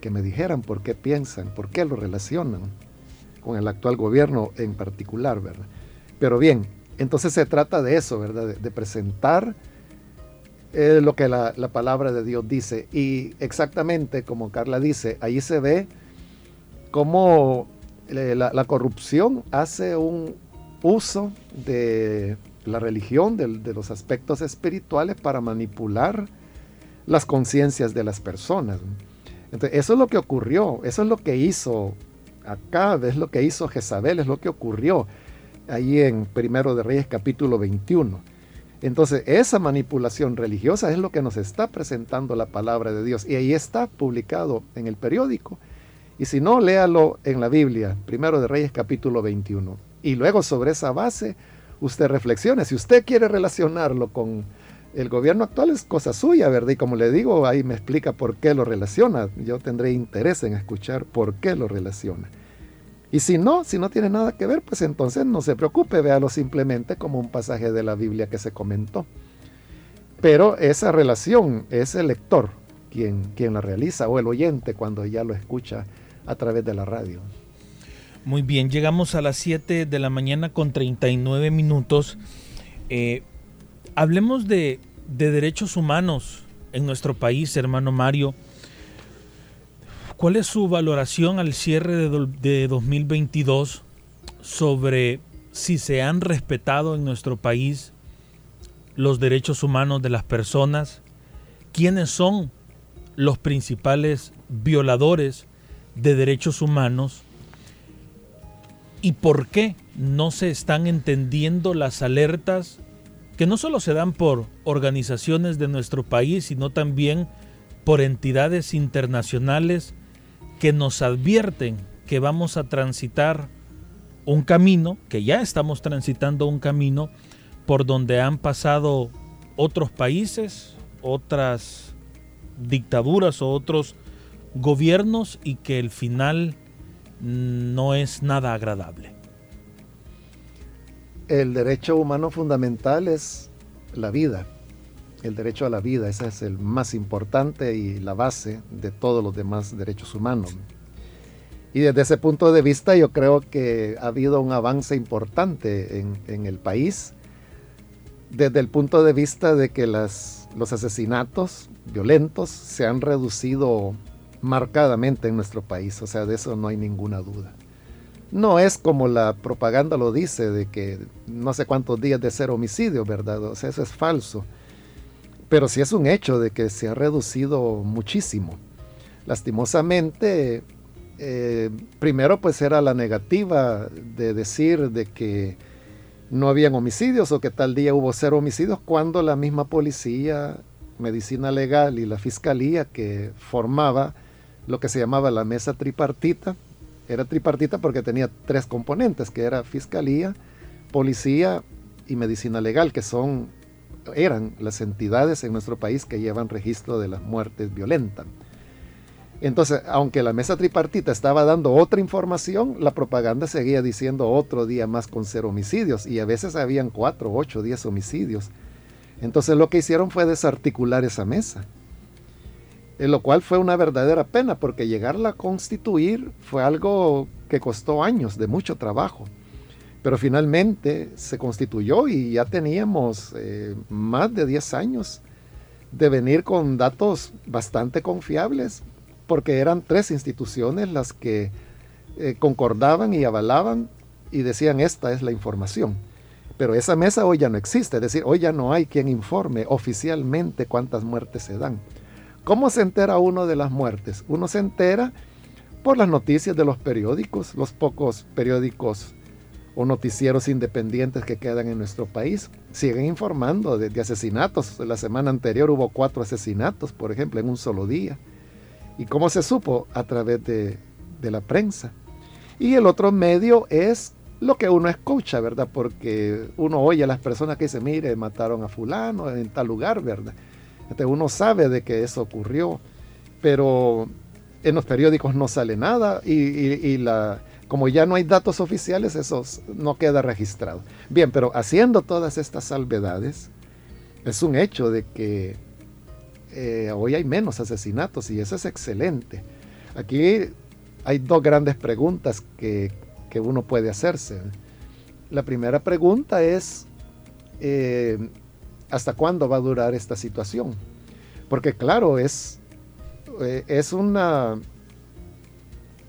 que me dijeran por qué piensan, por qué lo relacionan con el actual gobierno en particular, ¿verdad? Pero bien, entonces se trata de eso, ¿verdad? De, presentar eh, lo que la, palabra de Dios dice. Y exactamente como Carla dice, ahí se ve cómo eh, la, corrupción hace un uso de la religión, de, de los aspectos espirituales para manipular las conciencias de las personas. Entonces, eso es lo que ocurrió, eso es lo que hizo acá es lo que hizo Jezabel, es lo que ocurrió ahí en Primero de Reyes capítulo 21. Entonces, esa manipulación religiosa es lo que nos está presentando la palabra de Dios. Y ahí está publicado en el periódico. Y si no, léalo en la Biblia, Primero de Reyes capítulo 21. Y luego sobre esa base, usted reflexione. Si usted quiere relacionarlo con el gobierno actual, es cosa suya, ¿verdad? Y como le digo, ahí me explica por qué lo relaciona. Yo tendré interés en escuchar por qué lo relaciona. Y si no, si no tiene nada que ver, pues entonces no se preocupe, véalo simplemente como un pasaje de la Biblia que se comentó. Pero esa relación es el lector quien, quien la realiza o el oyente cuando ya lo escucha a través de la radio. Muy bien, llegamos a las 7 de la mañana con 39 minutos. Eh, hablemos de, de derechos humanos en nuestro país, hermano Mario. ¿Cuál es su valoración al cierre de, 2022 sobre si se han respetado en nuestro país los derechos humanos de las personas? ¿Quiénes son los principales violadores de derechos humanos y por qué no se están entendiendo las alertas que no solo se dan por organizaciones de nuestro país, sino también por entidades internacionales que nos advierten que vamos a transitar un camino, que ya estamos transitando un camino por donde han pasado otros países, otras dictaduras o otros gobiernos y que el final no es nada agradable. El derecho humano fundamental es la vida, el derecho a la vida, ese es el más importante y la base de todos los demás derechos humanos. Y desde ese punto de vista yo creo que ha habido un avance importante en, el país, desde el punto de vista de que los asesinatos violentos se han reducido marcadamente en nuestro país, o sea, de eso no hay ninguna duda. No es como la propaganda lo dice, de que no sé cuántos días de ser homicidio, ¿verdad? O sea, eso es falso. Pero sí es un hecho de que se ha reducido muchísimo. Lastimosamente, eh, primero pues era la negativa de decir de que no habían homicidios o que tal día hubo cero homicidios cuando la misma policía, medicina legal y la fiscalía que formaba lo que se llamaba la mesa tripartita. Era tripartita porque tenía tres componentes, que era fiscalía, policía y medicina legal, que son, eran las entidades en nuestro país que llevan registro de las muertes violentas. Entonces, aunque la mesa tripartita estaba dando otra información, la propaganda seguía diciendo otro día más con cero homicidios y a veces habían cuatro, ocho, diez homicidios. Entonces lo que hicieron fue desarticular esa mesa lo cual fue una verdadera pena porque llegarla a constituir fue algo que costó años de mucho trabajo. Pero finalmente se constituyó y ya teníamos eh, más de 10 años de venir con datos bastante confiables, porque eran tres instituciones las que eh, concordaban y avalaban y decían esta es la información. Pero esa mesa hoy ya no existe, es decir, hoy ya no hay quien informe oficialmente cuántas muertes se dan. ¿Cómo se entera uno de las muertes? Uno se entera por las noticias de los periódicos, los pocos periódicos o noticieros independientes que quedan en nuestro país. Siguen informando de, asesinatos. La semana anterior hubo cuatro asesinatos, por ejemplo, en un solo día. ¿Y cómo se supo? A través de, de la prensa. Y el otro medio es lo que uno escucha, ¿verdad? Porque uno oye a las personas que dicen, mire, mataron a fulano en tal lugar, ¿verdad? uno sabe de que eso ocurrió, pero en los periódicos no sale nada y, la, como ya no hay datos oficiales, eso no queda registrado. Bien, pero haciendo todas estas salvedades, es un hecho de que eh, hoy hay menos asesinatos y eso es excelente. Aquí hay dos grandes preguntas que, uno puede hacerse. La primera pregunta es, eh, hasta cuándo va a durar esta situación. Porque claro, es, eh, es una,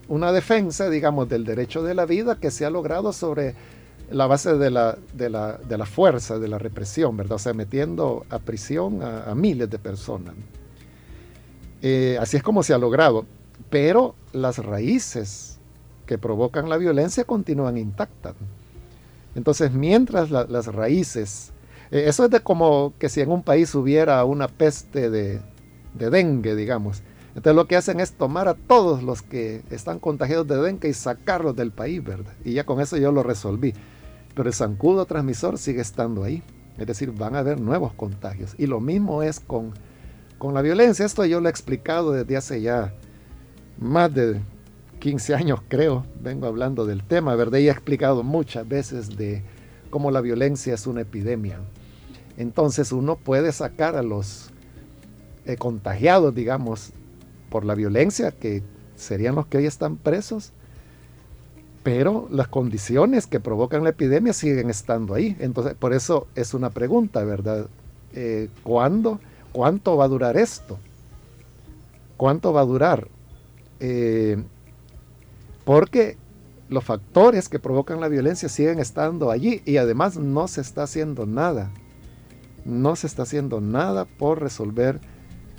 una defensa, digamos, del derecho de la vida que se ha logrado sobre la base de la, de la, fuerza, de la represión, ¿verdad? O sea, metiendo a prisión a, miles de personas. Eh, así es como se ha logrado. Pero las raíces que provocan la violencia continúan intactas. Entonces, mientras las raíces eh, eso es de como que si en un país hubiera una peste de, dengue, digamos. Entonces lo que hacen es tomar a todos los que están contagiados de dengue y sacarlos del país, ¿verdad? Y ya con eso yo lo resolví. Pero el zancudo transmisor sigue estando ahí. Es decir, van a haber nuevos contagios. Y lo mismo es con, con la violencia. Esto yo lo he explicado desde hace ya más de 15 años, creo. Vengo hablando del tema, ¿verdad? Y he explicado muchas veces de cómo la violencia es una epidemia entonces uno puede sacar a los eh, contagiados, digamos, por la violencia, que serían los que hoy están presos, pero las condiciones que provocan la epidemia siguen estando ahí. Entonces, por eso es una pregunta, ¿verdad? Eh, ¿Cuándo? ¿Cuánto va a durar esto? ¿Cuánto va a durar? Eh, porque los factores que provocan la violencia siguen estando allí y además no se está haciendo nada no se está haciendo nada por resolver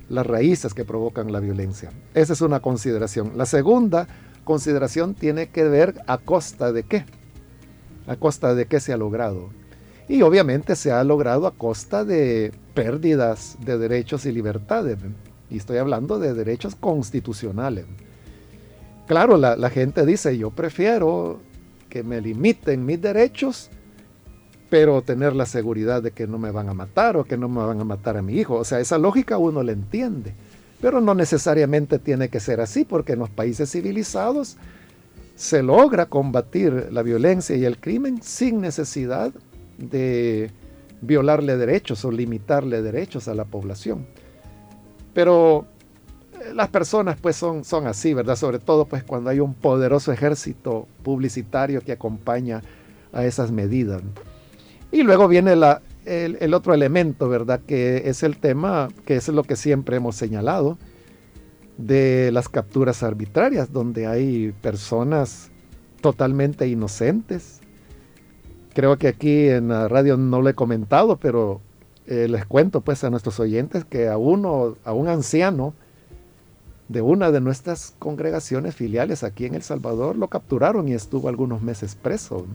las raíces que provocan la violencia. Esa es una consideración. La segunda consideración tiene que ver a costa de qué. A costa de qué se ha logrado. Y obviamente se ha logrado a costa de pérdidas de derechos y libertades. Y estoy hablando de derechos constitucionales. Claro, la, la gente dice, yo prefiero que me limiten mis derechos pero tener la seguridad de que no me van a matar o que no me van a matar a mi hijo. O sea, esa lógica uno la entiende, pero no necesariamente tiene que ser así, porque en los países civilizados se logra combatir la violencia y el crimen sin necesidad de violarle derechos o limitarle derechos a la población. Pero eh, las personas pues son, son así, ¿verdad? Sobre todo pues cuando hay un poderoso ejército publicitario que acompaña a esas medidas. Y luego viene el, otro elemento, ¿verdad? Que es el tema, que es lo que siempre hemos señalado, de las capturas arbitrarias, donde hay personas totalmente inocentes. Creo que aquí en la radio no lo he comentado, pero eh, les cuento pues a nuestros oyentes que a uno, a un anciano de una de nuestras congregaciones filiales aquí en El Salvador, lo capturaron y estuvo algunos meses preso.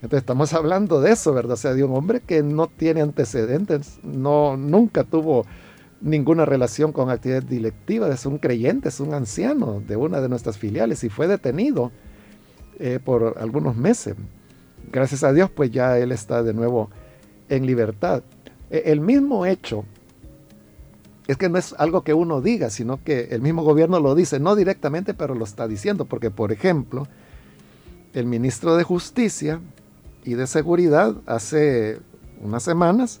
Entonces estamos hablando de eso, ¿verdad? O sea, de un hombre que no tiene antecedentes, no, nunca tuvo ninguna relación con actividad directiva, es un creyente, es un anciano de una de nuestras filiales y fue detenido eh, por algunos meses. Gracias a Dios, pues ya él está de nuevo en libertad. E, el mismo hecho es que no es algo que uno diga, sino que el mismo gobierno lo dice, no directamente, pero lo está diciendo, porque por ejemplo, el ministro de Justicia y de Seguridad hace unas semanas,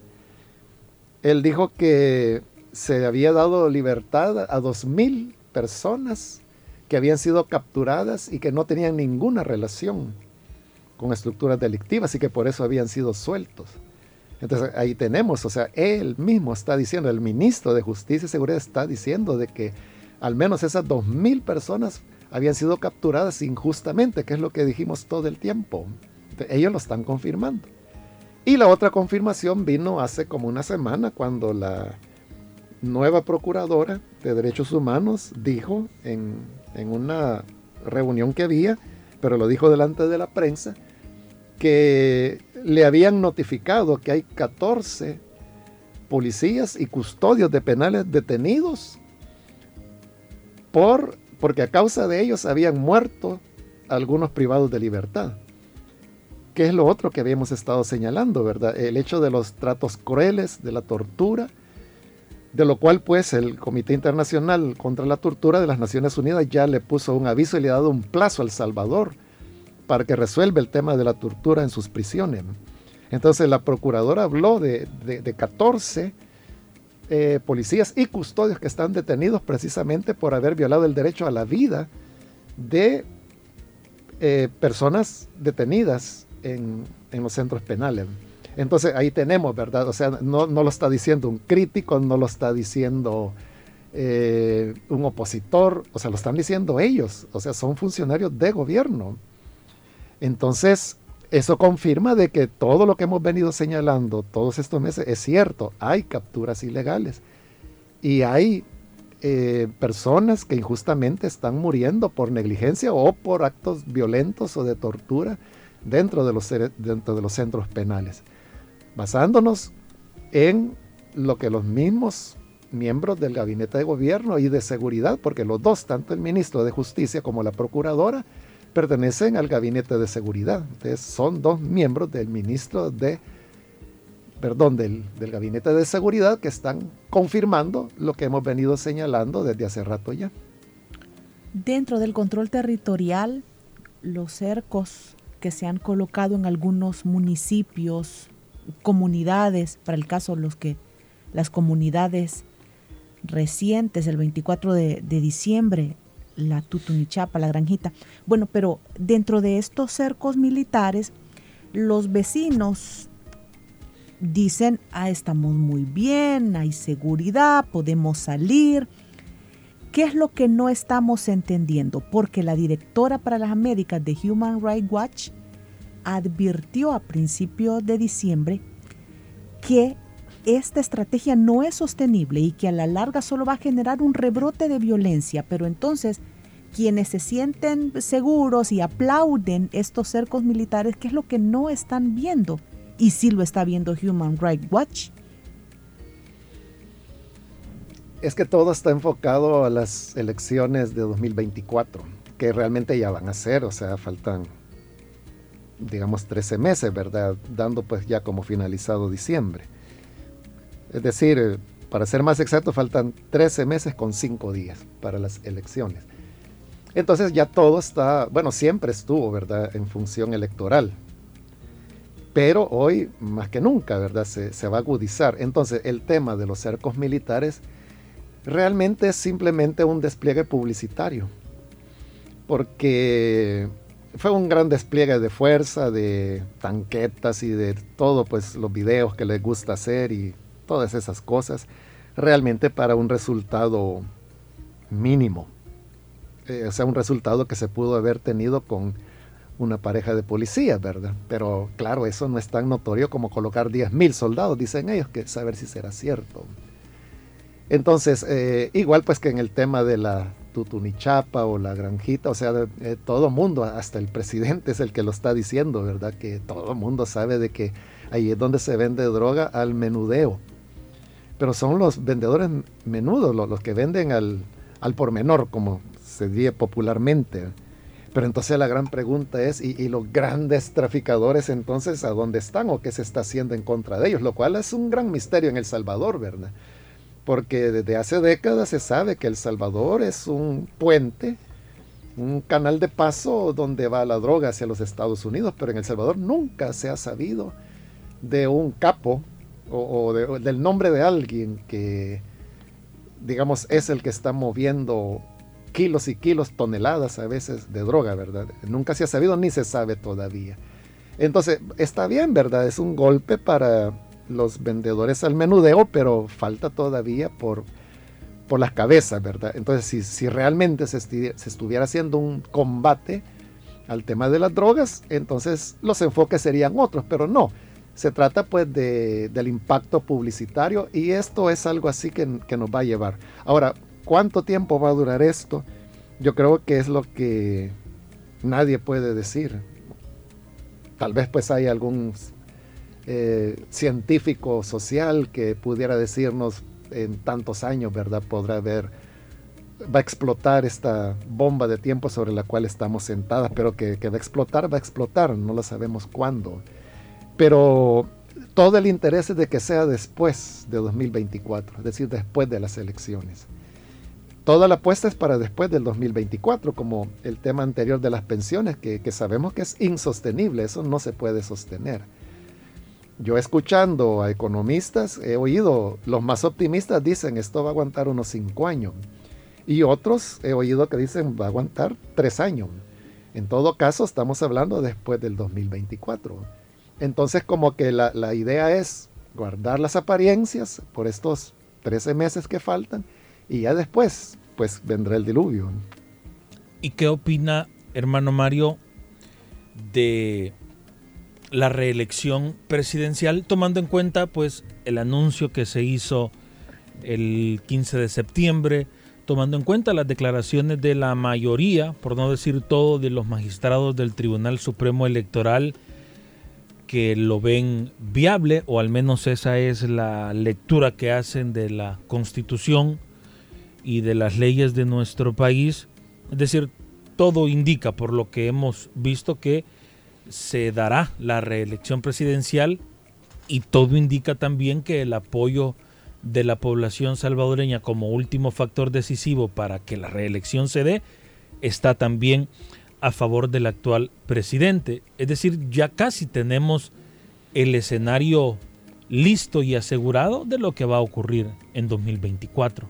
él dijo que se había dado libertad a 2.000 personas que habían sido capturadas y que no tenían ninguna relación con estructuras delictivas y que por eso habían sido sueltos. Entonces ahí tenemos, o sea, él mismo está diciendo, el ministro de Justicia y Seguridad está diciendo de que al menos esas 2.000 personas habían sido capturadas injustamente, que es lo que dijimos todo el tiempo. Ellos lo están confirmando. Y la otra confirmación vino hace como una semana cuando la nueva procuradora de derechos humanos dijo en, en una reunión que había, pero lo dijo delante de la prensa, que le habían notificado que hay 14 policías y custodios de penales detenidos por, porque a causa de ellos habían muerto algunos privados de libertad que es lo otro que habíamos estado señalando, ¿verdad? El hecho de los tratos crueles, de la tortura, de lo cual pues el Comité Internacional contra la Tortura de las Naciones Unidas ya le puso un aviso y le ha dado un plazo al Salvador para que resuelva el tema de la tortura en sus prisiones. Entonces la procuradora habló de, 14 eh, policías y custodios que están detenidos precisamente por haber violado el derecho a la vida de eh, personas detenidas en, los centros penales. Entonces ahí tenemos, ¿verdad? O sea, no, lo está diciendo un crítico, no lo está diciendo eh, un opositor, o sea, lo están diciendo ellos, o sea, son funcionarios de gobierno. Entonces, eso confirma de que todo lo que hemos venido señalando todos estos meses es cierto, hay capturas ilegales y hay eh, personas que injustamente están muriendo por negligencia o por actos violentos o de tortura dentro de los, dentro de los centros penales, basándonos en lo que los mismos miembros del gabinete de gobierno y de seguridad, porque los dos, tanto el ministro de Justicia como la procuradora, pertenecen al gabinete de seguridad. Entonces son dos miembros del ministro de, perdón, del, del gabinete de seguridad que están confirmando lo que hemos venido señalando desde hace rato ya. Dentro del control territorial, los cercos que se han colocado en algunos municipios, comunidades, para el caso los que las comunidades recientes, el 24 de, de diciembre, la Tutunichapa, la Granjita. Bueno, pero dentro de estos cercos militares, los vecinos dicen, ah, estamos muy bien, hay seguridad, podemos salir, ¿Qué es lo que no estamos entendiendo? Porque la directora para las Américas de Human Rights Watch advirtió a principios de diciembre que esta estrategia no es sostenible y que a la larga solo va a generar un rebrote de violencia, pero entonces quienes se sienten seguros y aplauden estos cercos militares, ¿qué es lo que no están viendo? Y si lo está viendo Human Rights Watch. Es que todo está enfocado a las elecciones de 2024, que realmente ya van a ser, o sea, faltan, digamos, 13 meses, ¿verdad? Dando pues ya como finalizado diciembre. Es decir, eh, para ser más exacto, faltan 13 meses con 5 días para las elecciones. Entonces ya todo está, bueno, siempre estuvo, ¿verdad?, en función electoral. Pero hoy, más que nunca, ¿verdad?, se, se va a agudizar. Entonces el tema de los cercos militares realmente es simplemente un despliegue publicitario. Porque fue un gran despliegue de fuerza, de tanquetas y de todo, pues los videos que les gusta hacer y todas esas cosas, realmente para un resultado mínimo. Eh, o sea, un resultado que se pudo haber tenido con una pareja de policías, ¿verdad? Pero claro, eso no es tan notorio como colocar 10.000 soldados, dicen ellos, que saber si será cierto. Entonces, eh, igual pues que en el tema de la tutunichapa o la granjita, o sea, eh, todo mundo, hasta el presidente es el que lo está diciendo, ¿verdad? Que todo mundo sabe de que ahí es donde se vende droga al menudeo pero son los vendedores menudos, los, que venden al, al, por menor, como se dice popularmente. Pero entonces la gran pregunta es, ¿y, los grandes traficadores entonces a dónde están o qué se está haciendo en contra de ellos? Lo cual es un gran misterio en El Salvador, ¿verdad? Porque desde hace décadas se sabe que El Salvador es un puente, un canal de paso donde va la droga hacia los Estados Unidos, pero en El Salvador nunca se ha sabido de un capo o, del nombre de alguien que, digamos, es el que está moviendo kilos y kilos, toneladas a veces de droga, ¿verdad? Nunca se ha sabido ni se sabe todavía. Entonces, está bien, ¿verdad? Es un golpe para los vendedores al menudeo, pero falta todavía por, por las cabezas, ¿verdad? Entonces, si, si realmente se, se estuviera haciendo un combate al tema de las drogas, entonces los enfoques serían otros, pero no se trata pues de, del impacto publicitario y esto es algo así que, nos va a llevar. Ahora, ¿cuánto tiempo va a durar esto? Yo creo que es lo que nadie puede decir. Tal vez pues hay algún eh, científico social que pudiera decirnos en tantos años, ¿verdad? Podrá ver, va a explotar esta bomba de tiempo sobre la cual estamos sentadas, pero que, que va a explotar, va a explotar, no lo sabemos cuándo. Pero todo el interés es de que sea después de 2024, es decir, después de las elecciones. Toda la apuesta es para después del 2024, como el tema anterior de las pensiones, que, sabemos que es insostenible, eso no se puede sostener. Yo escuchando a economistas, he oído, los más optimistas dicen esto va a aguantar unos cinco años. Y otros he oído que dicen va a aguantar tres años. En todo caso, estamos hablando después del 2024. Entonces como que la, idea es guardar las apariencias por estos 13 meses que faltan y ya después pues vendrá el diluvio. ¿Y qué opina hermano Mario de la reelección presidencial tomando en cuenta pues el anuncio que se hizo el 15 de septiembre, tomando en cuenta las declaraciones de la mayoría, por no decir todo, de los magistrados del Tribunal Supremo Electoral que lo ven viable, o al menos esa es la lectura que hacen de la constitución y de las leyes de nuestro país. Es decir, todo indica, por lo que hemos visto, que se dará la reelección presidencial y todo indica también que el apoyo de la población salvadoreña como último factor decisivo para que la reelección se dé está también a favor del actual presidente. Es decir, ya casi tenemos el escenario listo y asegurado de lo que va a ocurrir en 2024.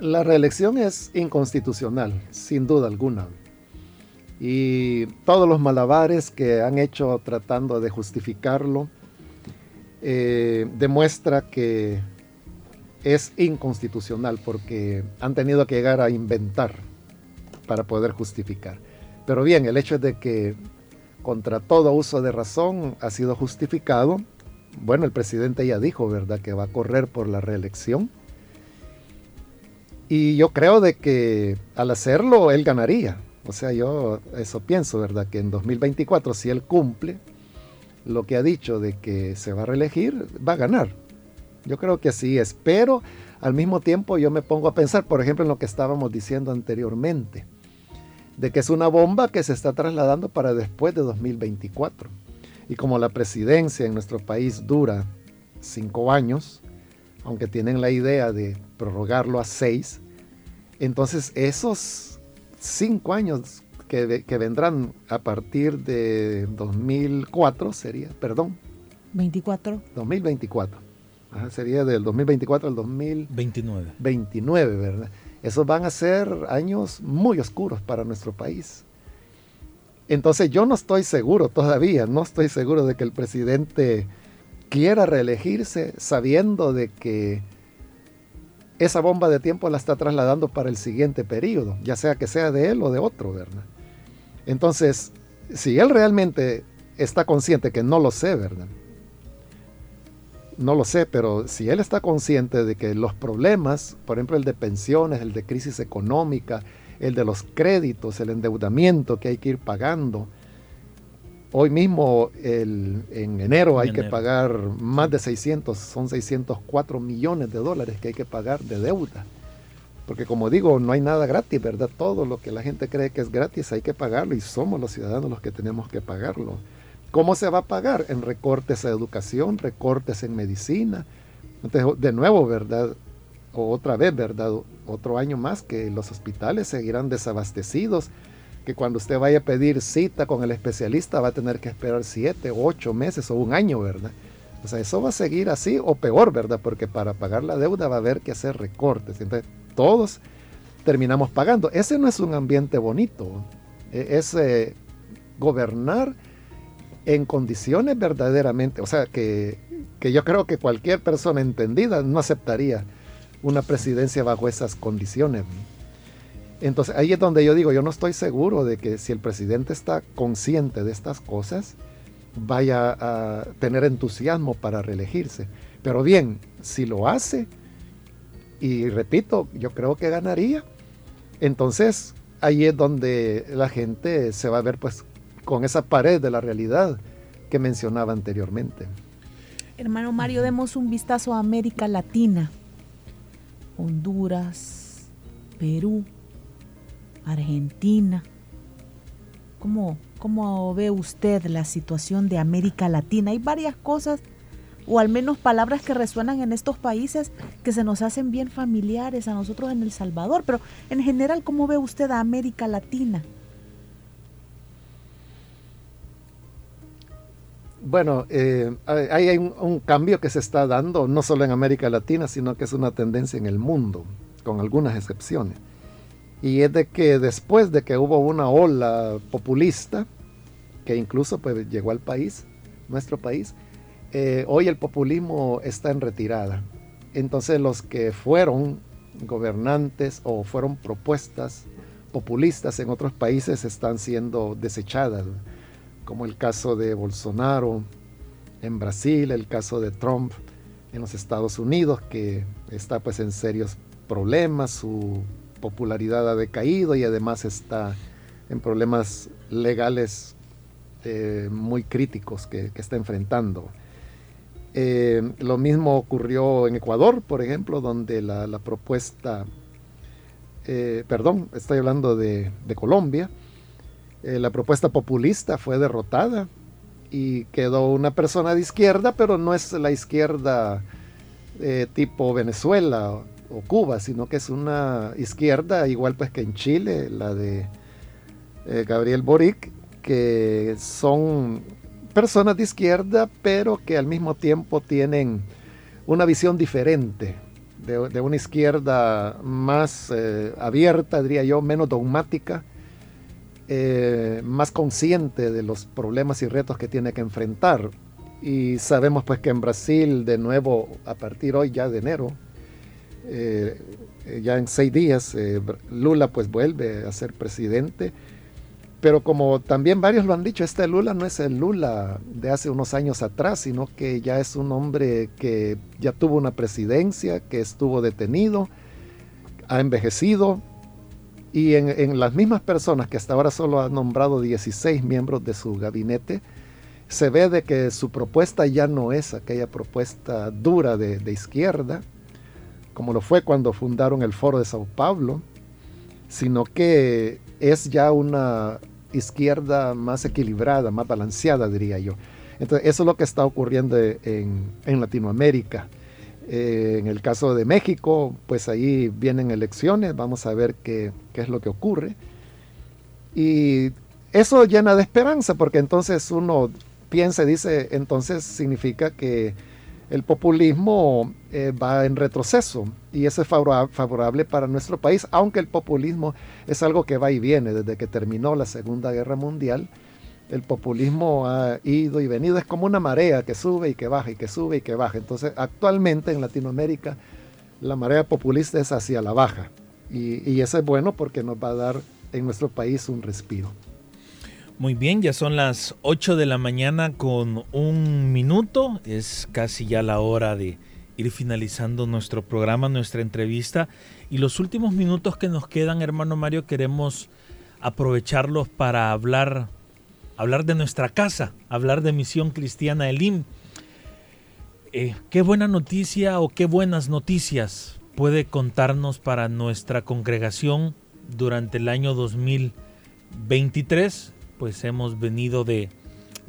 La reelección es inconstitucional, sin duda alguna. Y todos los malabares que han hecho tratando de justificarlo eh, demuestra que es inconstitucional porque han tenido que llegar a inventar para poder justificar. Pero bien, el hecho es de que contra todo uso de razón ha sido justificado bueno, el presidente ya dijo, ¿verdad?, que va a correr por la reelección. Y yo creo de que al hacerlo él ganaría. O sea, yo eso pienso, ¿verdad? Que en 2024, si él cumple lo que ha dicho de que se va a reelegir, va a ganar. Yo creo que así es. Pero al mismo tiempo yo me pongo a pensar, por ejemplo, en lo que estábamos diciendo anteriormente, de que es una bomba que se está trasladando para después de 2024. Y como la presidencia en nuestro país dura cinco años, aunque tienen la idea de prorrogarlo a seis, entonces esos cinco años que, vendrán a partir de 2004 sería, perdón. 24. 2024. sería del 2024 al 2029. 29, ¿verdad? Esos van a ser años muy oscuros para nuestro país. Entonces yo no estoy seguro todavía, no estoy seguro de que el presidente quiera reelegirse sabiendo de que esa bomba de tiempo la está trasladando para el siguiente periodo, ya sea que sea de él o de otro, ¿verdad? Entonces, si él realmente está consciente, que no lo sé, ¿verdad? No lo sé, pero si él está consciente de que los problemas, por ejemplo el de pensiones, el de crisis económica, el de los créditos, el endeudamiento que hay que ir pagando. Hoy mismo, en enero, hay que pagar más de 600, son 604 millones de dólares que hay que pagar de deuda. Porque como digo, no hay nada gratis, ¿verdad? Todo lo que la gente cree que es gratis hay que pagarlo y somos los ciudadanos los que tenemos que pagarlo. ¿Cómo se va a pagar? En recortes a educación, recortes en medicina. Entonces, de nuevo, ¿verdad? o otra vez, ¿verdad? Otro año más que los hospitales seguirán desabastecidos, que cuando usted vaya a pedir cita con el especialista va a tener que esperar siete, ocho meses o un año, ¿verdad? O sea, eso va a seguir así o peor, ¿verdad? Porque para pagar la deuda va a haber que hacer recortes. Entonces, todos terminamos pagando. Ese no es un ambiente bonito. E, es eh, gobernar en condiciones verdaderamente, o sea, que, que yo creo que cualquier persona entendida no aceptaría una presidencia bajo esas condiciones. Entonces ahí es donde yo digo, yo no estoy seguro de que si el presidente está consciente de estas cosas, vaya a tener entusiasmo para reelegirse. Pero bien, si lo hace, y repito, yo creo que ganaría, entonces ahí es donde la gente se va a ver pues con esa pared de la realidad que mencionaba anteriormente. Hermano Mario, demos un vistazo a América Latina. Honduras, Perú, Argentina. ¿Cómo, ¿Cómo ve usted la situación de América Latina? Hay varias cosas, o al menos palabras que resuenan en estos países que se nos hacen bien familiares a nosotros en El Salvador, pero en general, ¿cómo ve usted a América Latina? Bueno, eh, hay un, cambio que se está dando, no solo en América Latina, sino que es una tendencia en el mundo, con algunas excepciones. Y es de que después de que hubo una ola populista, que incluso pues, llegó al país, nuestro país, eh, hoy el populismo está en retirada. Entonces los que fueron gobernantes o fueron propuestas populistas en otros países están siendo desechadas como el caso de Bolsonaro en Brasil, el caso de Trump en los Estados Unidos, que está pues en serios problemas, su popularidad ha decaído y además está en problemas legales eh, muy críticos que, está enfrentando. Eh, lo mismo ocurrió en Ecuador, por ejemplo, donde la, propuesta, eh, perdón, estoy hablando de Colombia, la propuesta populista fue derrotada y quedó una persona de izquierda, pero no es la izquierda tipo Venezuela o, Cuba, sino que es una izquierda igual pues que en Chile, la de eh, Gabriel Boric, que son personas de izquierda, pero que al mismo tiempo tienen una visión diferente, de, una izquierda más abierta, diría yo, menos dogmática, eh, más consciente de los problemas y retos que tiene que enfrentar. Y sabemos pues que en Brasil, de nuevo, a partir hoy ya de enero, eh, ya en seis días, eh, Lula pues vuelve a ser presidente, Pero como también varios lo han dicho, este Lula no es el Lula de hace unos años atrás, sino que ya es un hombre que ya tuvo una presidencia, que estuvo detenido, ha envejecido, y en, las mismas personas que hasta ahora solo ha nombrado 16 miembros de su gabinete, se ve de que su propuesta ya no es aquella propuesta dura de, de izquierda, como lo fue cuando fundaron el Foro de Sao Paulo, sino que es ya una izquierda más equilibrada, más balanceada, diría yo. Entonces, eso es lo que está ocurriendo en, Latinoamérica. Eh, en el caso de México, pues ahí vienen elecciones, vamos a ver qué, qué es lo que ocurre. Y eso llena de esperanza, porque entonces uno piensa y dice, entonces significa que el populismo eh, va en retroceso y eso es favorable para nuestro país, aunque el populismo es algo que va y viene desde que terminó la Segunda Guerra Mundial. El populismo ha ido y venido, es como una marea que sube y que baja y que sube y que baja. Entonces, actualmente en Latinoamérica la marea populista es hacia la baja y, y eso es bueno porque nos va a dar en nuestro país un respiro. Muy bien, ya son las 8 de la mañana con un minuto. Es casi ya la hora de ir finalizando nuestro programa, nuestra entrevista. Y los últimos minutos que nos quedan, hermano Mario, queremos aprovecharlos para hablar, hablar de nuestra casa, hablar de Misión Cristiana Elim. Eh, ¿Qué buena noticia o qué buenas noticias puede contarnos para nuestra congregación durante el año 2023? Pues hemos venido de,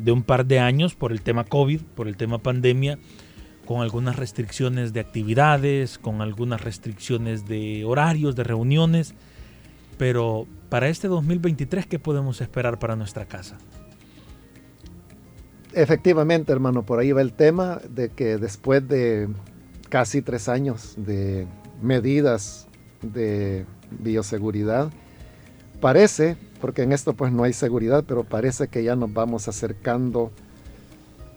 un par de años por el tema COVID, por el tema pandemia, con algunas restricciones de actividades, con algunas restricciones de horarios, de reuniones, pero para este 2023, ¿qué podemos esperar para nuestra casa? Efectivamente, hermano, por ahí va el tema de que después de casi tres años de medidas de bioseguridad, parece porque en esto pues no hay seguridad, pero parece que ya nos vamos acercando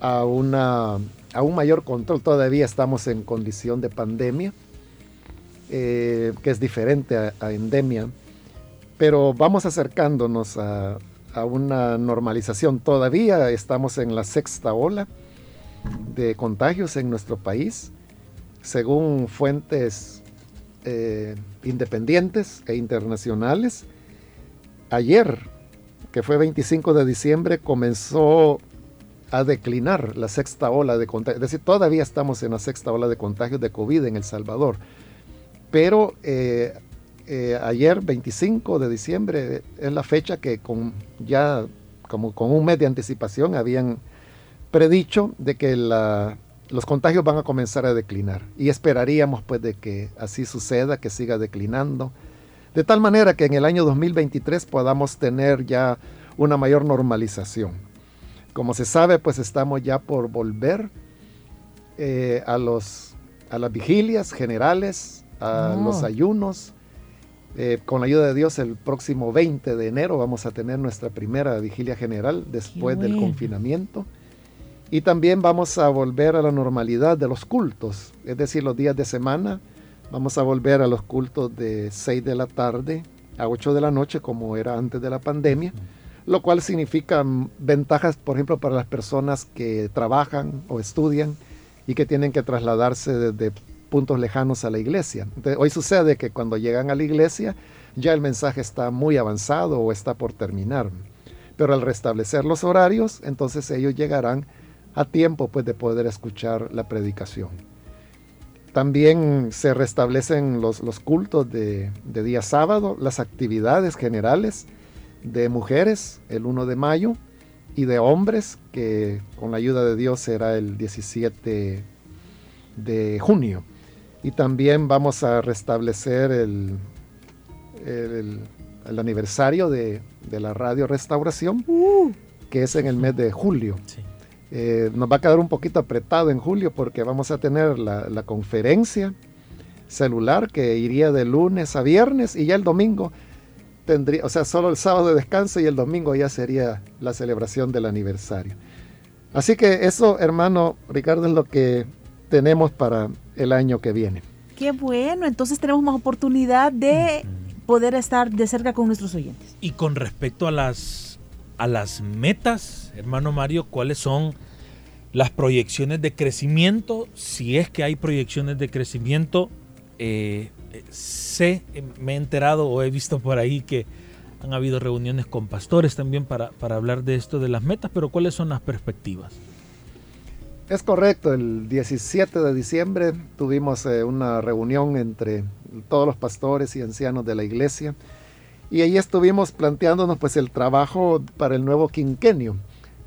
a, una, a un mayor control. Todavía estamos en condición de pandemia, eh, que es diferente a, endemia, pero vamos acercándonos a, a una normalización. Todavía estamos en la sexta ola de contagios en nuestro país, según fuentes eh, independientes e internacionales ayer, que fue 25 de diciembre, comenzó a declinar la sexta ola de contagio. Es decir, todavía estamos en la sexta ola de contagios de COVID en El Salvador. Pero eh, eh, ayer, 25 de diciembre, es la fecha que con ya como con un mes de anticipación habían predicho de que los contagios van a comenzar a declinar. Y esperaríamos pues de que así suceda, que siga declinando de tal manera que en el año 2023 podamos tener ya una mayor normalización. Como se sabe, pues estamos ya por volver eh, a, los, a las vigilias generales, a ah. los ayunos. Eh, con la ayuda de Dios, el próximo 20 de enero vamos a tener nuestra primera vigilia general después del confinamiento. Y también vamos a volver a la normalidad de los cultos, es decir, los días de semana Vamos a volver a los cultos de 6 de la tarde a 8 de la noche como era antes de la pandemia, lo cual significa ventajas, por ejemplo, para las personas que trabajan o estudian y que tienen que trasladarse desde puntos lejanos a la iglesia. hoy sucede que cuando llegan a la iglesia ya el mensaje está muy avanzado o está por terminar. Pero al restablecer los horarios, entonces ellos llegarán a tiempo pues, de poder escuchar la predicación. También se restablecen los, cultos de, día sábado, las actividades generales de mujeres el 1 de mayo y de hombres que con la ayuda de Dios será el 17 de junio. Y también vamos a restablecer el, el, aniversario de, la radio Restauración, uh. que es en el mes de julio. Eh, nos va a quedar un poquito apretado en julio porque vamos a tener la, conferencia celular que iría de lunes a viernes y ya el domingo tendría, o sea, solo el sábado de descanso y el domingo ya sería la celebración del aniversario. Así que eso, hermano Ricardo, es lo que tenemos para el año que viene. Qué bueno, entonces tenemos más oportunidad de poder estar de cerca con nuestros oyentes. Y con respecto a las, a las metas, hermano Mario, ¿cuáles son las proyecciones de crecimiento? Si es que hay proyecciones de crecimiento, eh, sé, me he enterado o he visto por ahí que han habido reuniones con pastores también para, para hablar de esto de las metas, pero ¿cuáles son las perspectivas? Es correcto, el 17 de diciembre tuvimos eh, una reunión entre todos los pastores y ancianos de la iglesia y ahí estuvimos planteándonos pues el trabajo para el nuevo quinquenio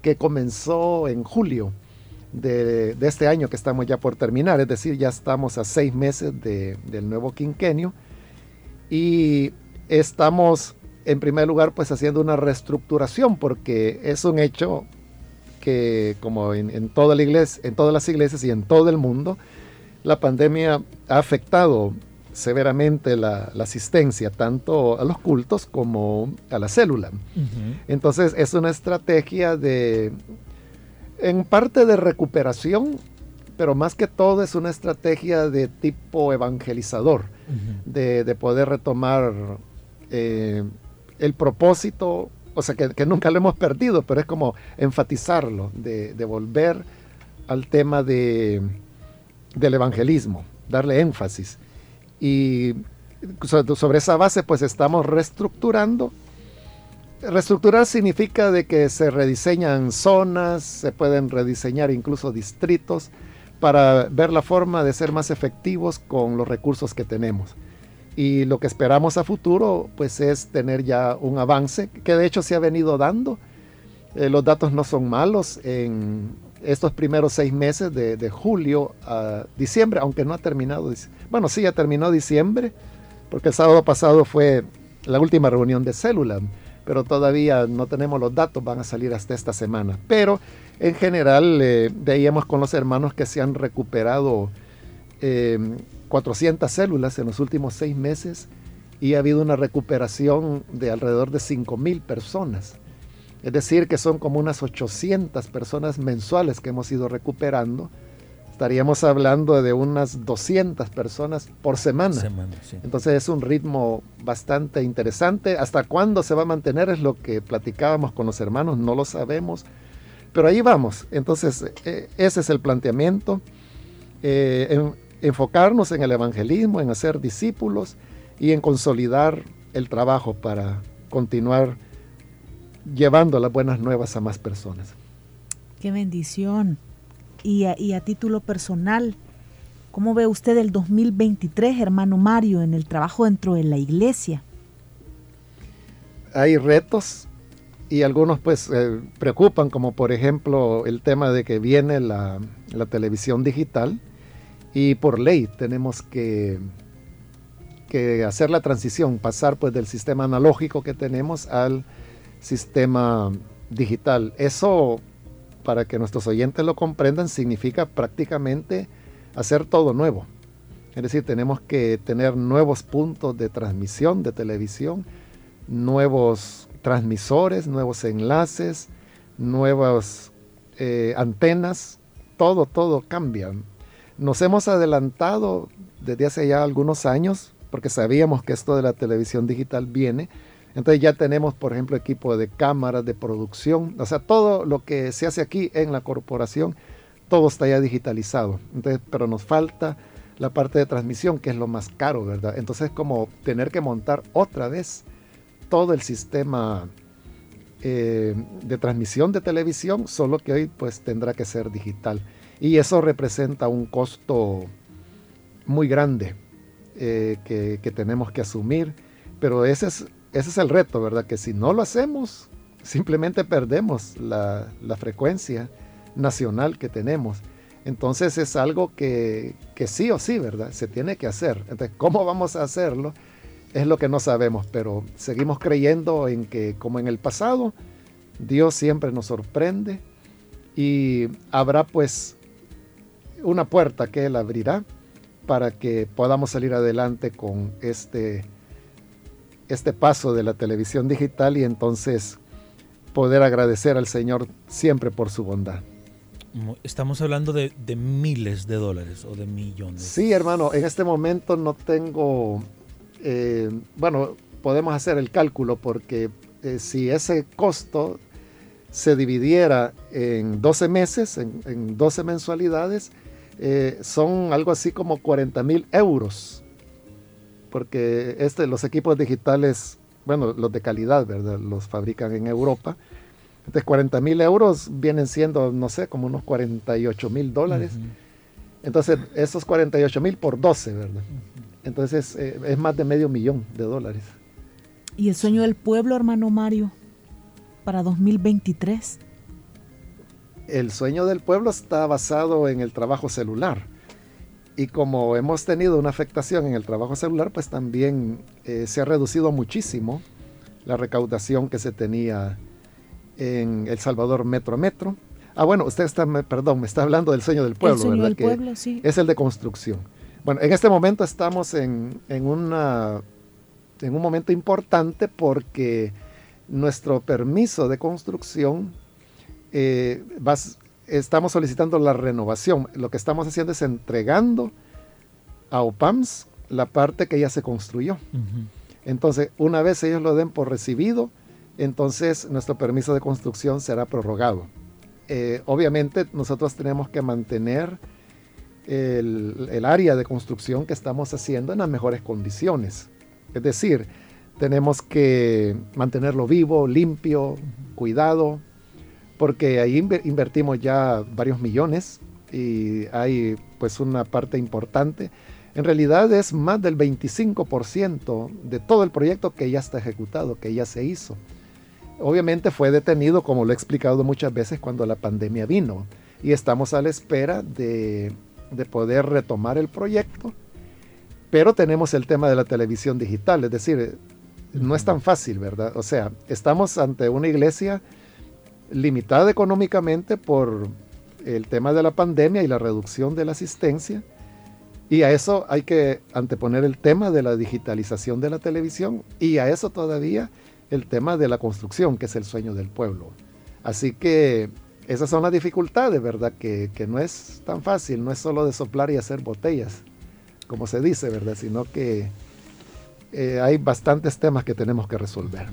que comenzó en julio de, este año que estamos ya por terminar, es decir, ya estamos a seis meses del nuevo quinquenio. Y estamos en primer lugar pues haciendo una reestructuración porque es un hecho que como en, toda la iglesia, en todas las iglesias y en todo el mundo, la pandemia ha afectado severamente la, asistencia tanto a los cultos como a la célula. Entonces es una estrategia de, en parte de recuperación, pero más que todo es una estrategia de tipo evangelizador, de, poder retomar eh, el propósito, o sea, que, nunca lo hemos perdido, pero es como enfatizarlo, de, volver al tema de, del evangelismo, darle énfasis. Y sobre esa base, pues estamos reestructurando. Reestructurar significa de que se rediseñan zonas, se pueden rediseñar incluso distritos para ver la forma de ser más efectivos con los recursos que tenemos y lo que esperamos a futuro pues es tener ya un avance que de hecho se ha venido dando. Eh, los datos no son malos en estos primeros seis meses de, julio a diciembre, aunque no ha terminado. Bueno, sí, ya terminó diciembre, porque el sábado pasado fue la última reunión de célula, pero todavía no tenemos los datos, van a salir hasta esta semana. Pero en general eh, veíamos con los hermanos que se han recuperado eh, 400 células en los últimos seis meses y ha habido una recuperación de alrededor de 5.000 personas. Es decir, que son como unas 800 personas mensuales que hemos ido recuperando. Estaríamos hablando de unas 200 personas por semana. Entonces es un ritmo bastante interesante. ¿Hasta cuándo se va a mantener? Es lo que platicábamos con los hermanos, no lo sabemos. Pero ahí vamos. Entonces eh, ese es el planteamiento. Eh, enfocarnos en el evangelismo, en hacer discípulos y en consolidar el trabajo para continuar llevando las buenas nuevas a más personas. Qué bendición. Y a, título personal, ¿cómo ve usted el 2023, hermano Mario, en el trabajo dentro de la iglesia? Hay retos y algunos pues eh, preocupan, como por ejemplo el tema de que viene la televisión digital y por ley tenemos que, que hacer la transición, pasar pues del sistema analógico que tenemos al sistema digital. Eso, para que nuestros oyentes lo comprendan, significa prácticamente hacer todo nuevo. Es decir, tenemos que tener nuevos puntos de transmisión de televisión, nuevos transmisores, nuevos enlaces, nuevas eh, antenas, todo, todo cambia. Nos hemos adelantado desde hace ya algunos años porque sabíamos que esto de la televisión digital viene. Entonces ya tenemos, por ejemplo, equipo de cámaras, de producción, o sea, todo lo que se hace aquí en la corporación, todo está ya digitalizado. Entonces, pero nos falta la parte de transmisión, que es lo más caro, ¿verdad? Entonces, es como tener que montar otra vez todo el sistema eh, de transmisión de televisión, solo que hoy pues tendrá que ser digital. Y eso representa un costo muy grande eh, que, tenemos que asumir. Pero ese es, ese es el reto, ¿verdad? Que si no lo hacemos, simplemente perdemos la, frecuencia nacional que tenemos. Entonces es algo que, que, sí o sí, ¿verdad? Se tiene que hacer. Entonces, ¿cómo vamos a hacerlo? Es lo que no sabemos, pero seguimos creyendo en que, como en el pasado, Dios siempre nos sorprende y habrá pues una puerta que Él abrirá para que podamos salir adelante con este, este paso de la televisión digital y entonces poder agradecer al Señor siempre por su bondad. Estamos hablando de, miles de dólares o de millones. Sí, hermano, en este momento no tengo, eh, bueno, podemos hacer el cálculo porque eh, si ese costo se dividiera en 12 meses, en, 12 mensualidades, eh, son algo así como 40 mil euros. Porque este, los equipos digitales, bueno, los de calidad, ¿verdad? Los fabrican en Europa. Entonces 40 mil euros vienen siendo, no sé, como unos 48 mil dólares. Entonces, esos 48 mil por 12, ¿verdad? Entonces, eh, es más de medio millón de dólares. ¿Y el sueño del pueblo, hermano Mario, para 2023? El sueño del pueblo está basado en el trabajo celular. Y como hemos tenido una afectación en el trabajo celular, pues también eh, se ha reducido muchísimo la recaudación que se tenía en El Salvador Metro Metro. Ah, bueno, usted está, perdón, me está hablando del sueño del pueblo, el sueño Del pueblo, sí. Es el de construcción. Bueno, en este momento estamos en, en, una, en un momento importante porque nuestro permiso de construcción eh, estamos solicitando la renovación. Lo que estamos haciendo es entregando a OPAMS la parte que ya se construyó. Entonces, una vez ellos lo den por recibido, entonces nuestro permiso de construcción será prorrogado. Eh, obviamente nosotros tenemos que mantener el, el, área de construcción que estamos haciendo en las mejores condiciones. Es decir, tenemos que mantenerlo vivo, limpio, cuidado, porque ahí invertimos ya varios millones y hay pues una parte importante. En realidad es más del 25% de todo el proyecto que ya está ejecutado, que ya se hizo. Obviamente fue detenido, como lo he explicado muchas veces, cuando la pandemia vino y estamos a la espera de, de poder retomar el proyecto. Pero tenemos el tema de la televisión digital, es decir, no es tan fácil, ¿verdad? O sea, estamos ante una iglesia limitada económicamente por el tema de la pandemia y la reducción de la asistencia. Y a eso hay que anteponer el tema de la digitalización de la televisión y a eso todavía el tema de la construcción, que es el sueño del pueblo. Así que esas son las dificultades, ¿verdad? Que, que no es tan fácil, no es solo de soplar y hacer botellas, como se dice, ¿verdad? Sino que eh, hay bastantes temas que tenemos que resolver.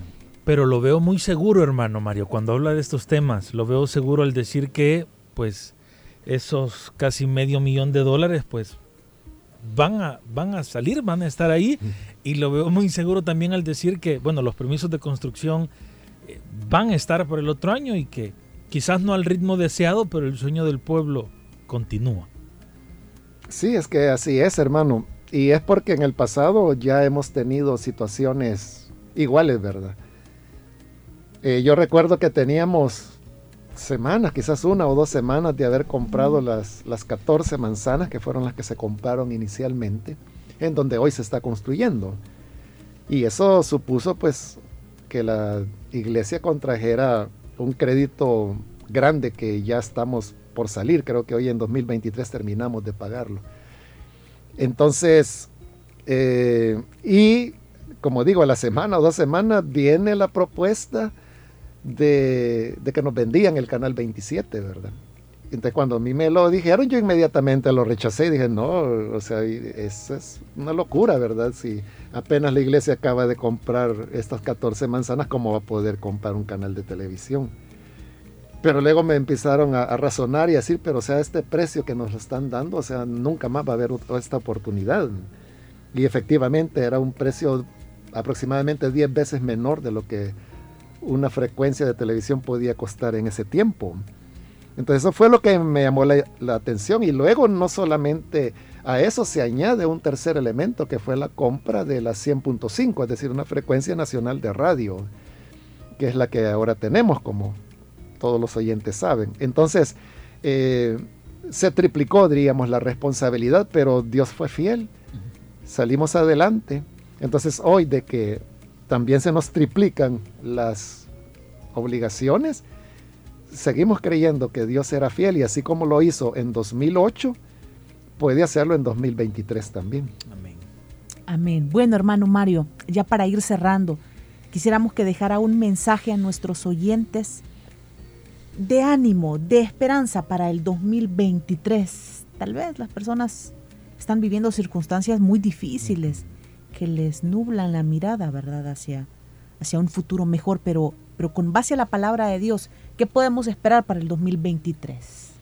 Pero lo veo muy seguro, hermano Mario, cuando habla de estos temas. Lo veo seguro al decir que, pues, esos casi medio millón de dólares, pues, van a, van a salir, van a estar ahí. Y lo veo muy seguro también al decir que, bueno, los permisos de construcción eh, van a estar por el otro año y que quizás no al ritmo deseado, pero el sueño del pueblo continúa. Sí, es que así es, hermano. Y es porque en el pasado ya hemos tenido situaciones iguales, ¿verdad? Eh, yo recuerdo que teníamos semanas, quizás una o dos semanas de haber comprado las, las 14 manzanas que fueron las que se compraron inicialmente, en donde hoy se está construyendo. Y eso supuso pues que la iglesia contrajera un crédito grande que ya estamos por salir, creo que hoy en 2023 terminamos de pagarlo. Entonces, eh, y como digo, a la semana o dos semanas viene la propuesta de, que nos vendían el canal 27, ¿verdad? Entonces cuando a mí me lo dijeron, yo inmediatamente lo rechacé y dije, no, o sea, eso es una locura, ¿verdad? Si apenas la iglesia acaba de comprar estas 14 manzanas, ¿cómo va a poder comprar un canal de televisión? Pero luego me empezaron a, razonar y a decir, pero o sea, este precio que nos están dando, o sea, nunca más va a haber esta oportunidad. Y efectivamente era un precio aproximadamente 10 veces menor de lo que una frecuencia de televisión podía costar en ese tiempo. Entonces eso fue lo que me llamó la, la, atención y luego no solamente a eso se añade un tercer elemento que fue la compra de la 100.5, es decir, una frecuencia nacional de radio, que es la que ahora tenemos como todos los oyentes saben. Entonces, eh, se triplicó, diríamos, la responsabilidad, pero Dios fue fiel. Salimos adelante. Entonces, hoy de que también se nos triplican las obligaciones, seguimos creyendo que Dios era fiel y así como lo hizo en 2008, puede hacerlo en 2023 también. Amén. Amén. Bueno, hermano Mario, ya para ir cerrando, quisiéramos que dejara un mensaje a nuestros oyentes de ánimo, de esperanza para el 2023. Tal vez las personas están viviendo circunstancias muy difíciles que les nublan la mirada, ¿verdad? Hacia, hacia un futuro mejor, pero, pero con base a la palabra de Dios, ¿qué podemos esperar para el 2023?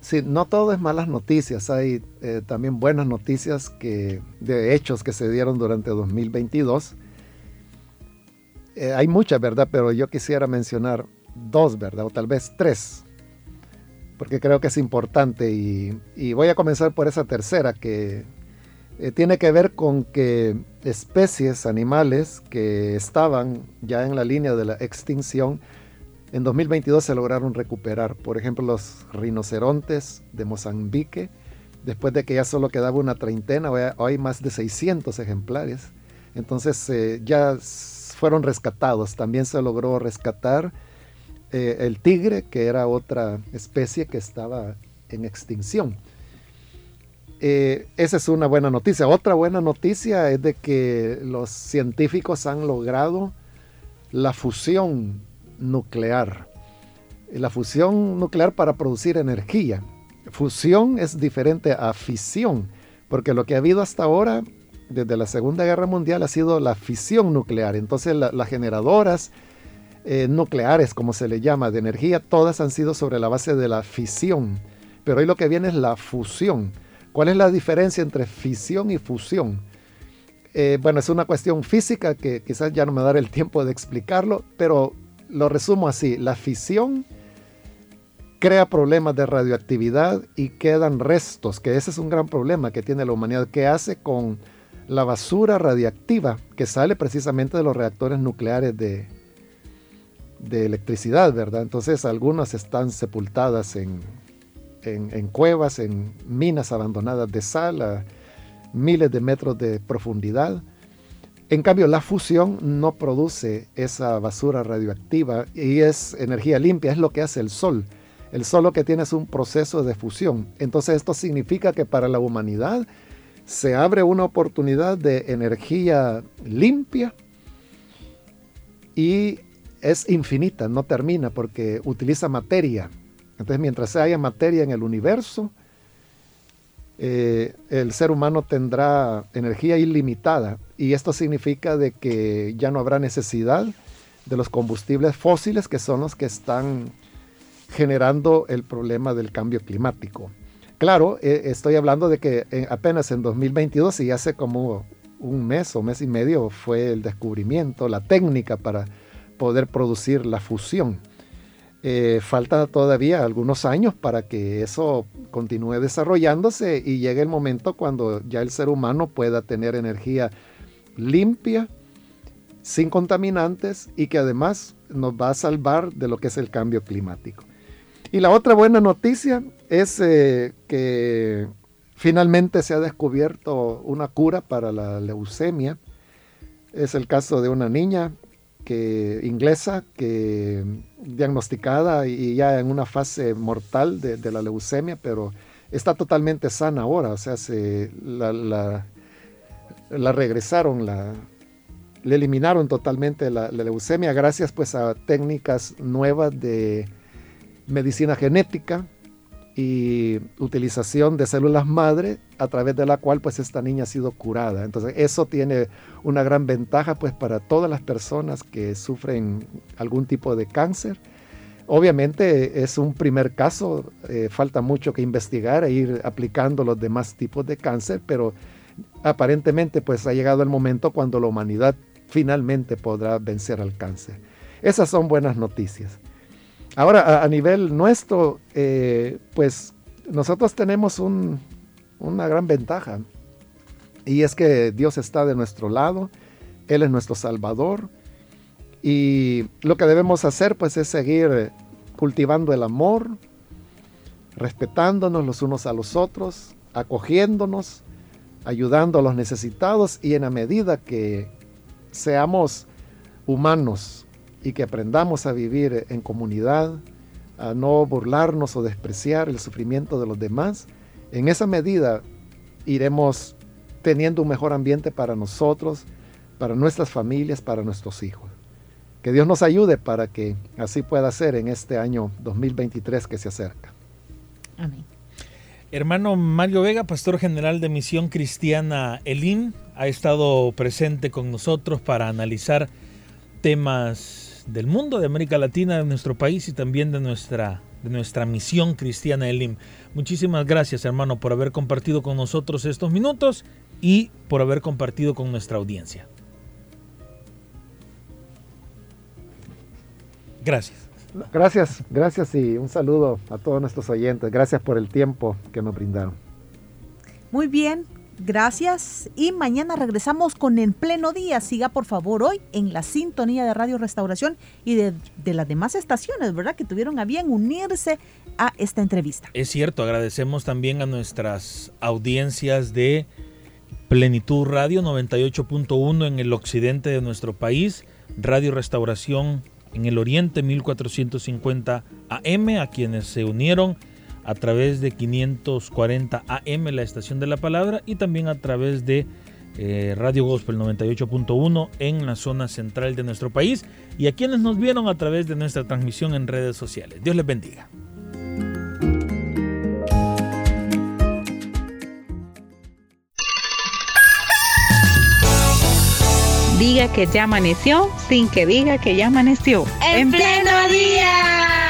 Sí, no todo es malas noticias, hay eh, también buenas noticias que, de hechos que se dieron durante 2022. Eh, hay muchas, ¿verdad? Pero yo quisiera mencionar dos, ¿verdad? O tal vez tres, porque creo que es importante y, voy a comenzar por esa tercera que eh, tiene que ver con que especies animales que estaban ya en la línea de la extinción, en 2022 se lograron recuperar. Por ejemplo, los rinocerontes de Mozambique, después de que ya solo quedaba una treintena, hoy hay más de 600 ejemplares. Entonces eh, ya fueron rescatados. También se logró rescatar eh, el tigre, que era otra especie que estaba en extinción. Eh, esa es una buena noticia. Otra buena noticia es de que los científicos han logrado la fusión nuclear. La fusión nuclear para producir energía. Fusión es diferente a fisión, porque lo que ha habido hasta ahora, desde la Segunda Guerra Mundial, ha sido la fisión nuclear. Entonces las generadoras eh, nucleares, como se le llama, de energía, todas han sido sobre la base de la fisión. Pero hoy lo que viene es la fusión. ¿Cuál es la diferencia entre fisión y fusión? Eh, bueno, es una cuestión física que quizás ya no me dará el tiempo de explicarlo, pero lo resumo así, la fisión crea problemas de radioactividad y quedan restos, que ese es un gran problema que tiene la humanidad. ¿Qué hace con la basura radiactiva que sale precisamente de los reactores nucleares de, de electricidad, verdad? Entonces algunas están sepultadas en, en, cuevas, en minas abandonadas de sal a miles de metros de profundidad. En cambio, la fusión no produce esa basura radioactiva y es energía limpia, es lo que hace el Sol. El Sol lo que tiene es un proceso de fusión. Entonces esto significa que para la humanidad se abre una oportunidad de energía limpia y es infinita, no termina porque utiliza materia. Entonces mientras haya materia en el universo, eh, el ser humano tendrá energía ilimitada y esto significa de que ya no habrá necesidad de los combustibles fósiles que son los que están generando el problema del cambio climático. Claro, eh, estoy hablando de que eh, apenas en 2022 y hace como un mes o mes y medio fue el descubrimiento, la técnica para poder producir la fusión. Eh, falta todavía algunos años para que eso continúe desarrollándose y llegue el momento cuando ya el ser humano pueda tener energía limpia, sin contaminantes y que además nos va a salvar de lo que es el cambio climático. Y la otra buena noticia es eh, que finalmente se ha descubierto una cura para la leucemia. Es el caso de una niña que, inglesa que diagnosticada y ya en una fase mortal de, la leucemia, pero está totalmente sana ahora, o sea, se, la, la, regresaron, la, le eliminaron totalmente la, leucemia gracias pues a técnicas nuevas de medicina genética, y utilización de células madre a través de la cual pues esta niña ha sido curada. Entonces eso tiene una gran ventaja pues para todas las personas que sufren algún tipo de cáncer. Obviamente es un primer caso, eh, falta mucho que investigar e ir aplicando los demás tipos de cáncer, pero aparentemente pues ha llegado el momento cuando la humanidad finalmente podrá vencer al cáncer. Esas son buenas noticias. Ahora, a, nivel nuestro, eh, pues nosotros tenemos una gran ventaja y es que Dios está de nuestro lado, Él es nuestro Salvador y lo que debemos hacer pues es seguir cultivando el amor, respetándonos los unos a los otros, acogiéndonos, ayudando a los necesitados y en la medida que seamos humanos, y que aprendamos a vivir en comunidad, a no burlarnos o despreciar el sufrimiento de los demás, en esa medida iremos teniendo un mejor ambiente para nosotros, para nuestras familias, para nuestros hijos. Que Dios nos ayude para que así pueda ser en este año 2023 que se acerca. Amén. Hermano Mario Vega, pastor general de Misión Cristiana Elim, ha estado presente con nosotros para analizar temas del mundo, de América Latina, de nuestro país y también de nuestra, de nuestra misión cristiana Elim. Muchísimas gracias, hermano, por haber compartido con nosotros estos minutos y por haber compartido con nuestra audiencia. Gracias. Gracias, gracias y un saludo a todos nuestros oyentes. Gracias por el tiempo que nos brindaron. Muy bien, gracias. Y mañana regresamos con En Pleno Día. Siga por favor hoy en la sintonía de Radio Restauración y de, de, las demás estaciones, ¿verdad? Que tuvieron a bien unirse a esta entrevista. Es cierto, agradecemos también a nuestras audiencias de Plenitud Radio 98.1 en el occidente de nuestro país, Radio Restauración en el Oriente 1450 AM, a quienes se unieron a través de 540 AM, la estación de la palabra, y también a través de eh, Radio Gospel 98.1 en la zona central de nuestro país, y a quienes nos vieron a través de nuestra transmisión en redes sociales. Dios les bendiga. Diga que ya amaneció sin que diga que ya amaneció. En, pleno día.